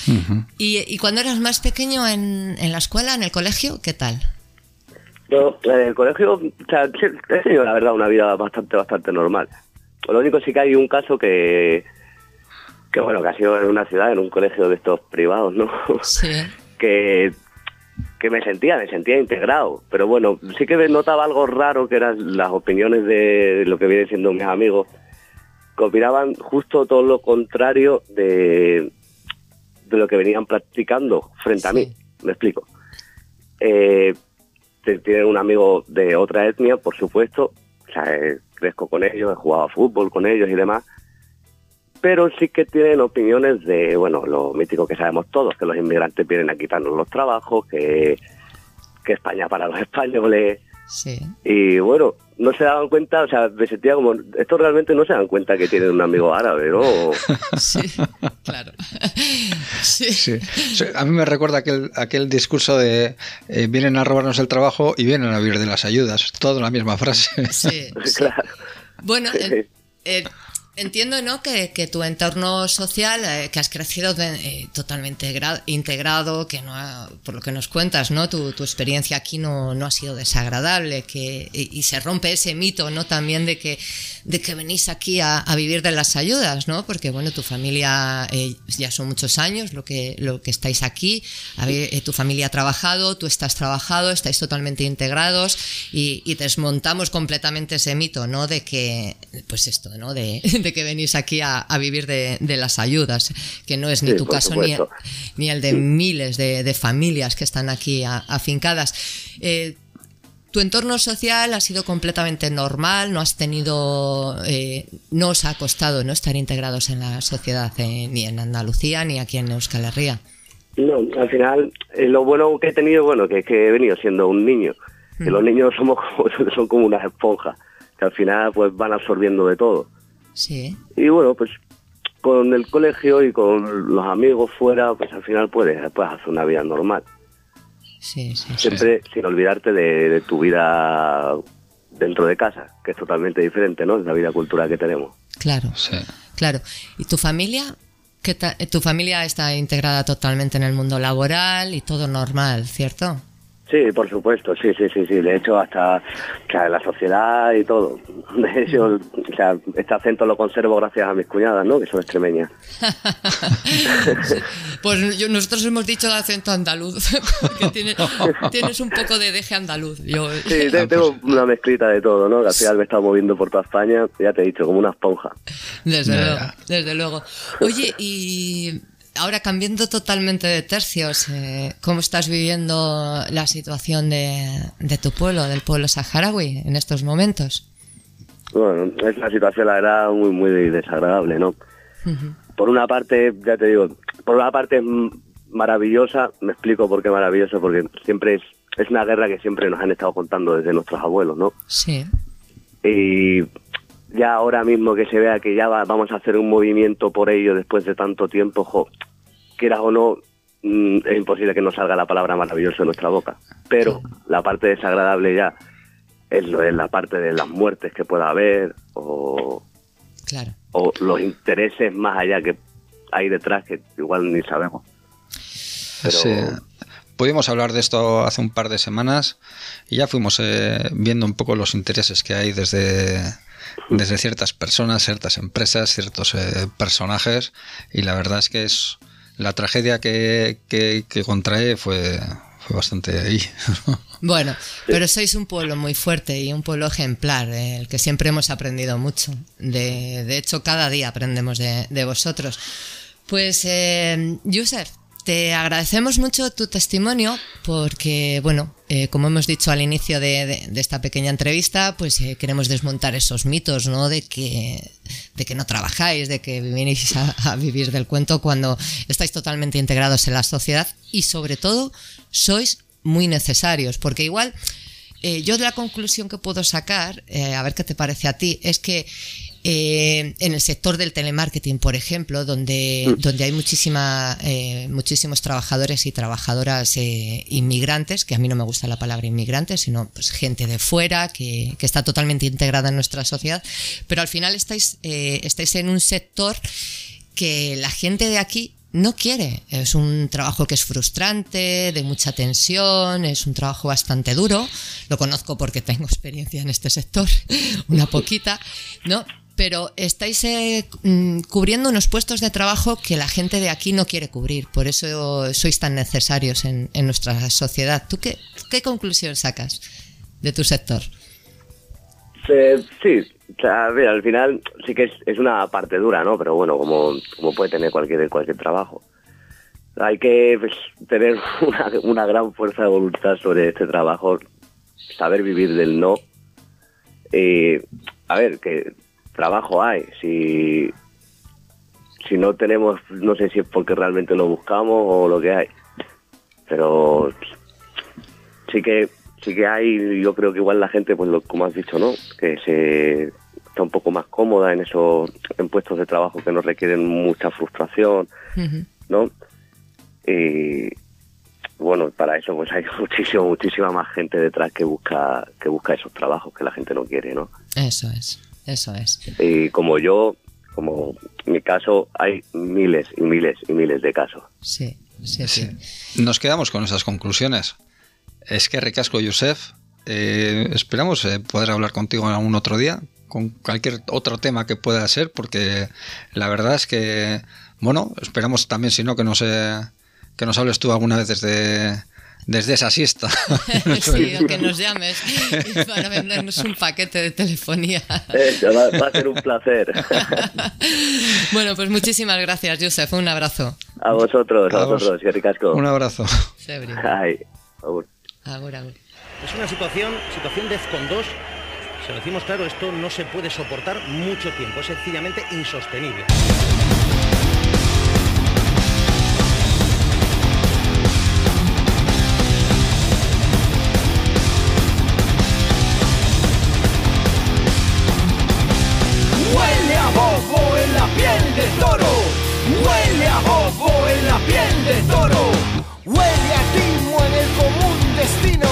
¿Y, cuando eras más pequeño en, en, la escuela, en el colegio, qué tal? Yo, en el colegio, o sea, he tenido la verdad una vida bastante, bastante normal. Lo único sí que hay un caso que, que bueno, que ha sido en una ciudad, en un colegio de estos privados, ¿no? Sí. que, que me sentía, me sentía integrado. Pero bueno, sí que notaba algo raro que eran las opiniones de lo que vienen siendo mis amigos que opinaban justo todo lo contrario de, de lo que venían practicando frente a mí. Me explico. Eh, tienen un amigo de otra etnia, por supuesto. O sea, eh, crezco con ellos, he jugado a fútbol con ellos y demás. Pero sí que tienen opiniones de, bueno, lo mítico que sabemos todos, que los inmigrantes vienen a quitarnos los trabajos, que, que España para los españoles. Sí. Y bueno, no se daban cuenta, o sea, me sentía como, estos realmente no se dan cuenta que tienen un amigo árabe, ¿no? Sí, claro. Sí. A mí me recuerda aquel, aquel discurso de eh, vienen a robarnos el trabajo y vienen a vivir de las ayudas. Todo en la misma frase. Sí, sí. claro. Bueno, eh, eh, entiendo ¿no? que, que tu entorno social, eh, que has crecido de- eh, totalmente gra- integrado, que no ha- por lo que nos cuentas, ¿no? tu, tu experiencia aquí no, no ha sido desagradable, que, y, se rompe ese mito ¿no? también de que, de que venís aquí a, a vivir de las ayudas, ¿no? porque bueno, tu familia eh, ya son muchos años lo que, lo que estáis aquí, tu familia ha trabajado, tú estás trabajado, estáis totalmente integrados y, y desmontamos completamente ese mito, ¿no? De que, pues esto, ¿no? De, de que venís aquí a, a vivir de, de las ayudas, que no es ni Sí, tu caso ni, ni el de miles de, de familias que están aquí a- afincadas. Eh, tu entorno social ha sido completamente normal, no has tenido, eh, no os ha costado no estar integrados en la sociedad eh, ni en Andalucía ni aquí en Euskal Herria. No, al final, eh, lo bueno que he tenido, bueno, que es que he venido siendo un niño. Que los niños somos como, son como unas esponjas, que al final pues van absorbiendo de todo. Sí, Y bueno, pues con el colegio y con los amigos fuera, pues al final puedes, puedes hacer una vida normal. sí, sí. Siempre sin olvidarte de, de tu vida dentro de casa, que es totalmente diferente, ¿no? La vida cultural que tenemos. Claro, Sí. claro. ¿Y tu familia? ¿Qué ta- tu familia está integrada totalmente en el mundo laboral y todo normal, ¿cierto? Sí, por supuesto, sí, sí, sí, sí. De hecho, hasta o sea, la sociedad y todo. De hecho, o sea, este acento lo conservo gracias a mis cuñadas, ¿no? Que son extremeñas. Pues yo- nosotros hemos dicho acento andaluz, porque tiene- tienes un poco de deje andaluz. Yo, Sí, te- tengo una mezclita de todo, ¿no? Que al final me he estado moviendo por toda España, ya te he dicho, como una esponja. Desde luego, desde luego. Oye, y ahora cambiando totalmente de tercios, eh, ¿cómo estás viviendo la situación de, de tu pueblo, del pueblo saharaui, en estos momentos? Bueno, es una situación, la verdad, muy, muy desagradable, ¿no? Por una parte, ya te digo, por una parte es mm, maravillosa, me explico por qué maravillosa, porque siempre es, es una guerra que siempre nos han estado contando desde nuestros abuelos, ¿no? Sí, Y ya ahora mismo que se vea que ya va- vamos a hacer un movimiento por ello después de tanto tiempo, jo, quieras o no, mm, es imposible que no salga la palabra maravilloso de nuestra boca. Pero la parte desagradable ya es, lo, es la parte de las muertes que pueda haber o, claro. o los intereses más allá que hay detrás que igual ni sabemos. Pero- Sí. Pudimos hablar de esto hace un par de semanas y ya fuimos eh, viendo un poco los intereses que hay desde, desde ciertas personas, ciertas empresas, ciertos eh, personajes y la verdad es que es la tragedia que, que, contrae fue, fue bastante ahí. Bueno, pero sois un pueblo muy fuerte y un pueblo ejemplar, eh, el que siempre hemos aprendido mucho. De, de hecho, cada día aprendemos de, de vosotros. Pues, eh, te agradecemos mucho tu testimonio porque, bueno, eh, como hemos dicho al inicio de, esta pequeña entrevista, pues eh, queremos desmontar esos mitos, ¿no? De que, de que no trabajáis, de que venís a, vivir del cuento cuando estáis totalmente integrados en la sociedad y, sobre todo, sois muy necesarios, porque igual eh, yo la conclusión que puedo sacar, eh, a ver qué te parece a ti, es que eh, en el sector del telemarketing, por ejemplo, donde, donde hay muchísima, eh, muchísimos trabajadores y trabajadoras eh, inmigrantes, que a mí no me gusta la palabra inmigrantes, sino pues, gente de fuera que, que está totalmente integrada en nuestra sociedad, pero al final estáis, estáis en un sector que la gente de aquí no quiere. Es un trabajo que es frustrante, de mucha tensión, es un trabajo bastante duro. Lo conozco porque tengo experiencia en este sector, una poquita, ¿no? Pero estáis eh, mm, cubriendo unos puestos de trabajo que la gente de aquí no quiere cubrir. Por eso sois tan necesarios en, nuestra sociedad. ¿Tú qué, conclusión sacas de tu sector? Eh, sí, sea, mira, al final sí que es, una parte dura, ¿no? Pero bueno, como, puede tener cualquier, cualquier trabajo. Hay que pues, tener una, gran fuerza de voluntad sobre este trabajo, saber vivir del no. Y, a ver, que trabajo hay. Si, si no tenemos, no sé si es porque realmente lo buscamos o lo que hay. Pero sí que sí que hay, yo creo que igual la gente, pues lo, como has dicho, ¿no? Que se está un poco más cómoda en esos en puestos de trabajo que no requieren mucha frustración, ¿no? Y bueno, para eso pues hay muchísimo, muchísima más gente detrás que busca que busca esos trabajos que la gente no quiere, ¿no? Eso es, eso es. Y como yo, como mi caso, hay miles y miles y miles de casos. Sí, sí, sí. Nos quedamos con esas conclusiones. Es que ricasco, Yusef. Eh, esperamos eh, poder hablar contigo en algún otro día, con cualquier otro tema que pueda ser, porque la verdad es que, bueno, esperamos también, si no, que nos, eh, que nos hables tú alguna vez desde, desde esa siesta. sí, o que nos llames para vendernos un paquete de telefonía. Eso, va, va a ser un placer. bueno, pues muchísimas gracias, Yusef. Un abrazo. A vosotros, a, A vos. vosotros, que ricasco. Un abrazo. Sebri. Ay, agur. Agur, agur. Es una situación, situación DEFCON 2. Se lo decimos claro, esto no se puede soportar mucho tiempo, es sencillamente insostenible. De toro. Huele a bobo en la piel de toro. Huele a timo en el común destino.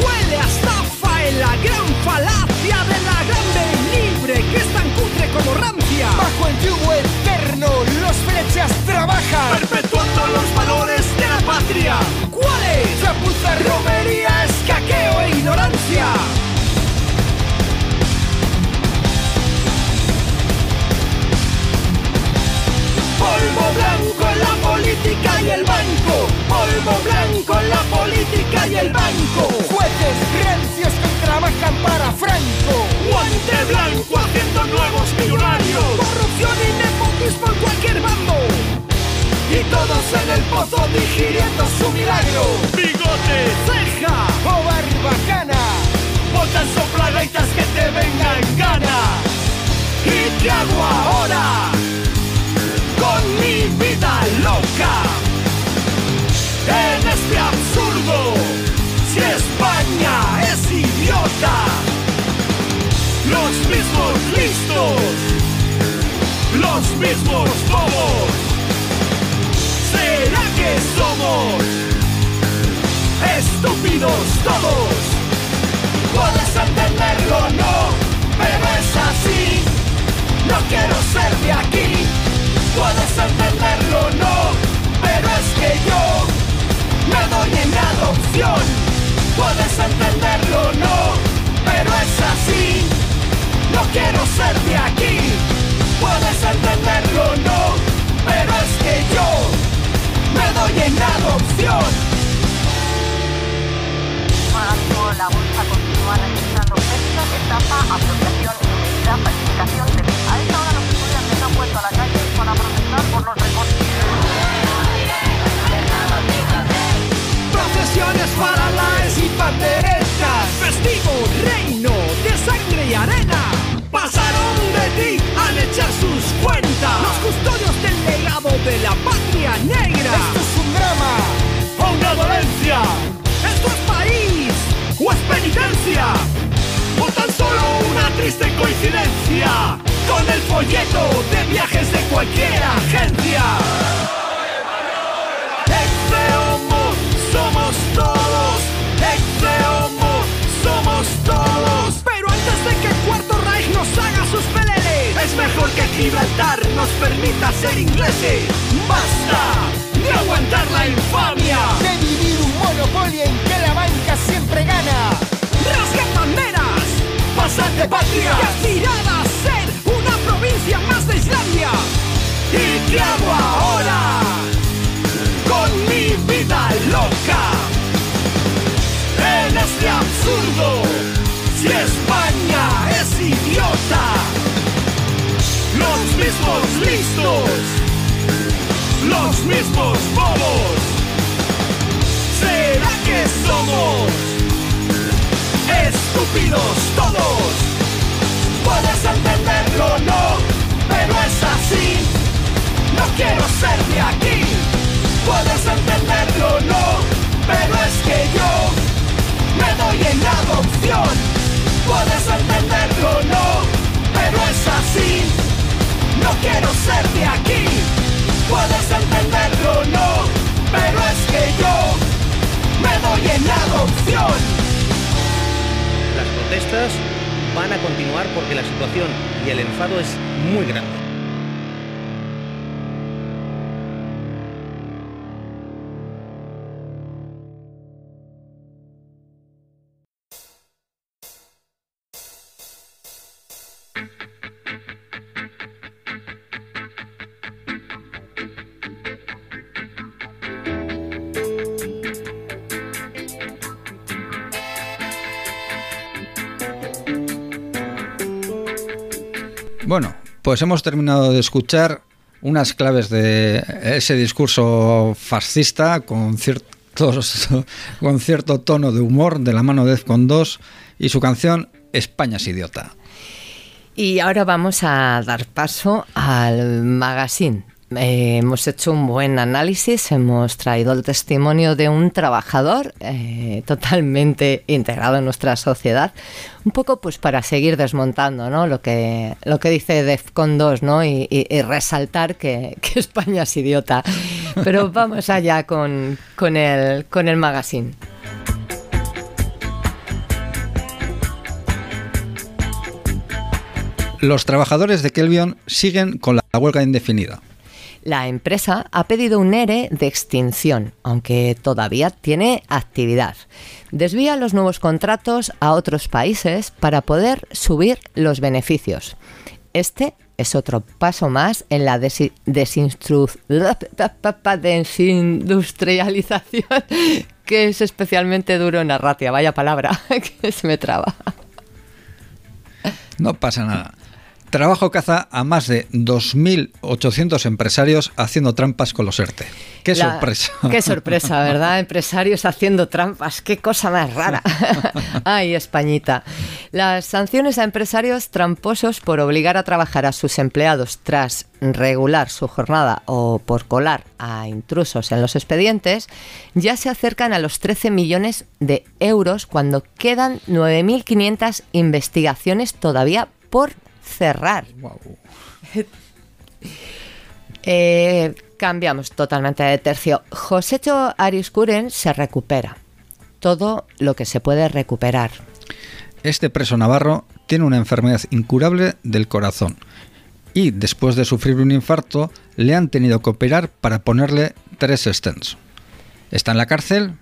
Huele a estafa en la gran falacia de la grande libre que es tan cutre como rancia. Bajo el yugo eterno los flechas trabajan. Perpetuando los valores de la patria. ¿Cuáles? Chapuza, romería, escaqueo e ignorancia. Polvo blanco en la política y el banco. Polvo blanco en la política y el banco. Jueces rancios que trabajan para Franco. Guante blanco haciendo nuevos millonarios. Corrupción y nepotismo en cualquier bando. Y todos en el pozo digiriendo su milagro. Bigote, ceja o barbacana. Botas soplagaitas que te vengan gana. ¿Y qué hago ahora? En este absurdo, si España es idiota, los mismos listos, los mismos bobos, ¿será que somos estúpidos todos? Puedes entenderlo, no, pero es así. No quiero ser de aquí. Puedes entenderlo, no, Puedes entenderlo, no, pero es así. No quiero ser de aquí. Puedes entenderlo, no, pero es que yo me doy en adopción. la bolsa continúa registrando pérdidas, estafa, apropiación indebida, falsificación de... A esta hora los estudiantes han vuelto a la calle para protestar por los recortes. Para las y panderetas Festivo reino de sangre y arena. Pasaron de ti al echar sus cuentas. Los custodios del legado de la patria negra. Esto es un drama. O una dolencia. Esto es país o es penitencia. O tan solo una triste coincidencia. Con el folleto de viajes de cualquier agencia sus peleles, es mejor que Gibraltar nos permita ser ingleses. Basta de aguantar la infamia, de vivir un monopolio en que la banca siempre gana. Rasgan banderas, pasad de patria y aspirad a ser una provincia más de Islandia. ¿Y qué hago ahora? con mi vida loca. En este absurdo, si España los mismos listos, los mismos bobos. ¿Será que somos estúpidos todos? Puedes entenderlo, no, pero es así. No quiero ser de aquí. Puedes entenderlo, no, pero es que yo me doy en adopción. Puedes entenderlo, no así. No quiero ser de aquí. Puedes entenderlo, no, pero es que yo me doy en adopción. Las protestas van a continuar porque la situación y el enfado es muy grande. Bueno, pues hemos terminado de escuchar unas claves de ese discurso fascista con ciertos, con cierto tono de humor de la mano de Defcon 2 y su canción España es idiota. Y ahora vamos a dar paso al magazine. Eh, hemos hecho un buen análisis, hemos traído el testimonio de un trabajador eh, totalmente integrado en nuestra sociedad, un poco pues para seguir desmontando ¿no? lo, que, lo que dice DEFCON 2 ¿no? y, resaltar que, que España es idiota. Pero vamos allá con, con, el, con el magazine. Los trabajadores de Kelvion siguen con la huelga indefinida. La empresa ha pedido un ERE de extinción, aunque todavía tiene actividad. Desvía los nuevos contratos a otros países para poder subir los beneficios. Este es otro paso más en la desindustrialización, que es especialmente duro en Arratia. Vaya palabra, que se me traba. No pasa nada. Trabajo caza a más de 2.800 empresarios haciendo trampas con los ERTE. ¡Qué La- sorpresa! Qué sorpresa, ¿verdad? Empresarios haciendo trampas, qué cosa más rara. Ay, Españita. Las sanciones a empresarios tramposos por obligar a trabajar a sus empleados tras regular su jornada o por colar a intrusos en los expedientes ya se acercan a los 13 millones de euros cuando quedan 9.500 investigaciones todavía por cerrar. Eh, cambiamos totalmente de tercio. Josecho Ariscuren se recupera. Todo lo que se puede recuperar. Este preso navarro tiene una enfermedad incurable del corazón y después de sufrir un infarto le han tenido que operar para ponerle tres stents. Está en la cárcel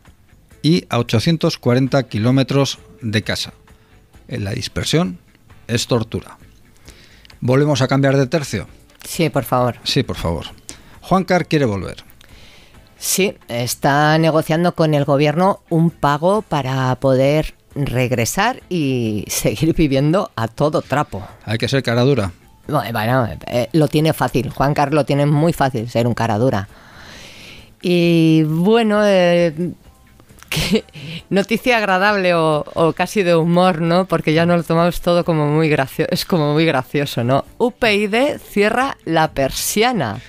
y a 840 kilómetros de casa. En la dispersión es tortura. Volvemos a cambiar de tercio. Sí, por favor. Sí, por favor. Juan Car quiere volver. Sí, está negociando con el gobierno un pago para poder regresar y seguir viviendo a todo trapo. Hay que ser cara dura. Bueno, eh, lo tiene fácil. Juan Carlos lo tiene muy fácil ser un cara dura. Y bueno, eh, que- noticia agradable o, o casi de humor, ¿no? Porque ya nos lo tomamos todo como muy gracioso. Es como muy gracioso, ¿no? UPyD cierra la persiana.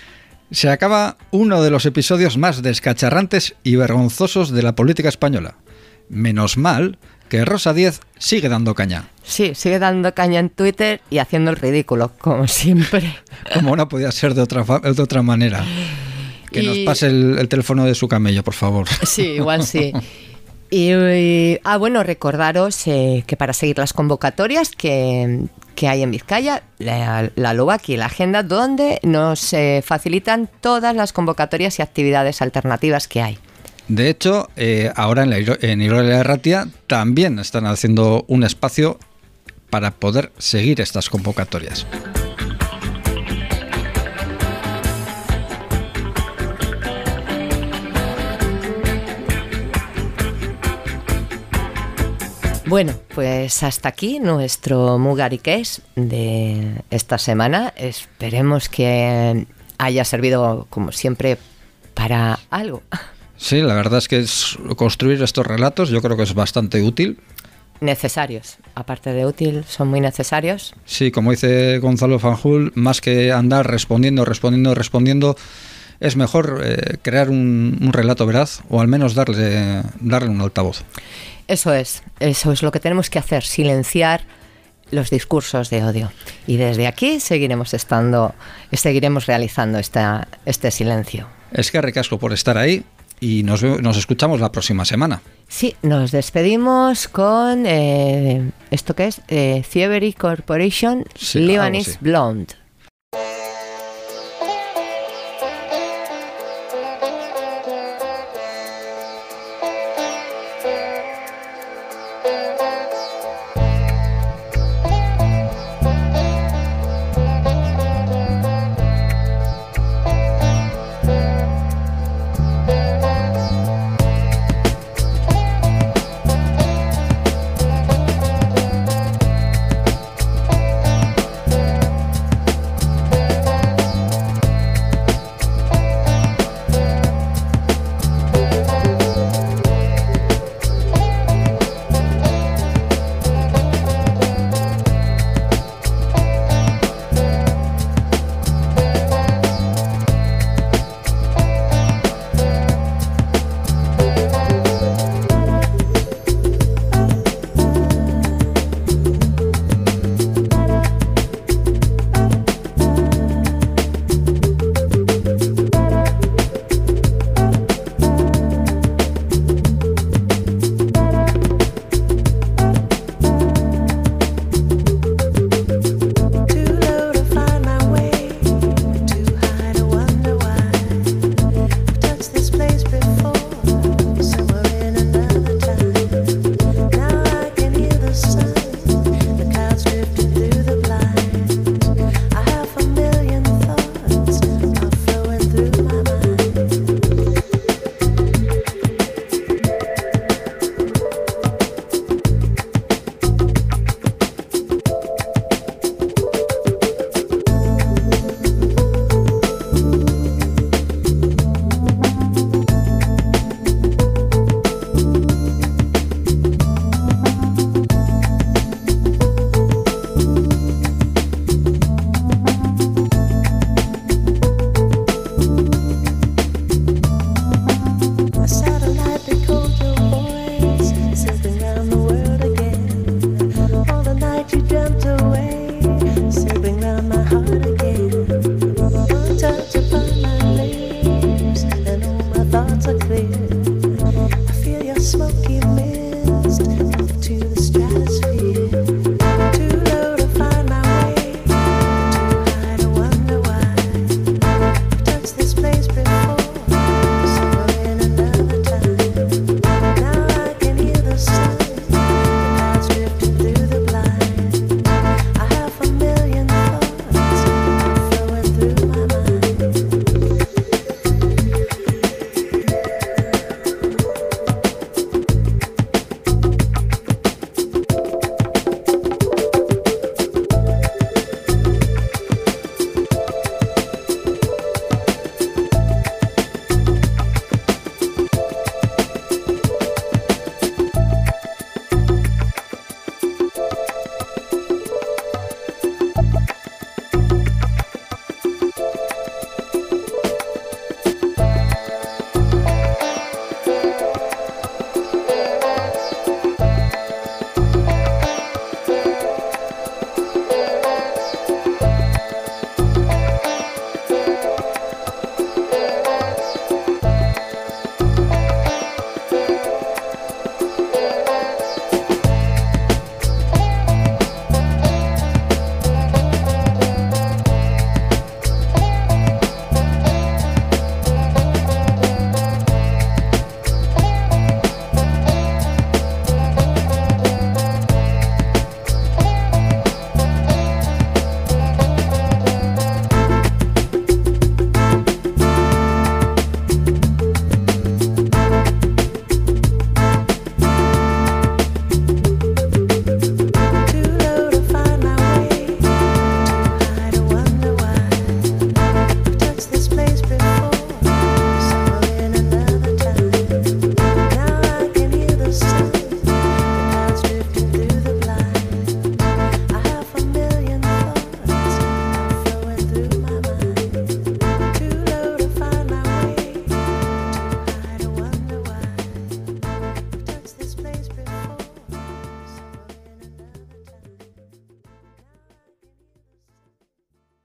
Se acaba uno de los episodios más descacharrantes y vergonzosos de la política española. Menos mal que Rosa Díez sigue dando caña, Sí, sigue dando caña en Twitter y haciendo el ridículo, como siempre. como no podía ser de otra, de otra manera. Que nos pase el, el teléfono de su camello, por favor. Sí, igual sí. Y, y- ah, bueno, recordaros eh, que para seguir las convocatorias que, que hay en Vizcaya, la, la y la agenda, donde nos eh, facilitan todas las convocatorias y actividades alternativas que hay. De hecho, eh, ahora en, la, en Irola de Ratia también están haciendo un espacio para poder seguir estas convocatorias. Bueno, pues hasta aquí nuestro Mugariques de esta semana. Esperemos que haya servido, como siempre, para algo. Sí, la verdad es que es construir estos relatos yo creo que es bastante útil. Necesarios, aparte de útil, son muy necesarios. Sí, como dice Gonzalo Fanjul, más que andar respondiendo, respondiendo, respondiendo, es mejor eh, crear un, un relato veraz o al menos darle, darle un altavoz. Eso es, eso es lo que tenemos que hacer, silenciar los discursos de odio. Y desde aquí seguiremos estando, seguiremos realizando esta, este silencio. Es que recasco por estar ahí y nos, nos escuchamos la próxima semana. Sí, nos despedimos con eh, esto que es eh, Thievery Corporation Sí, Lebanese. Blonde.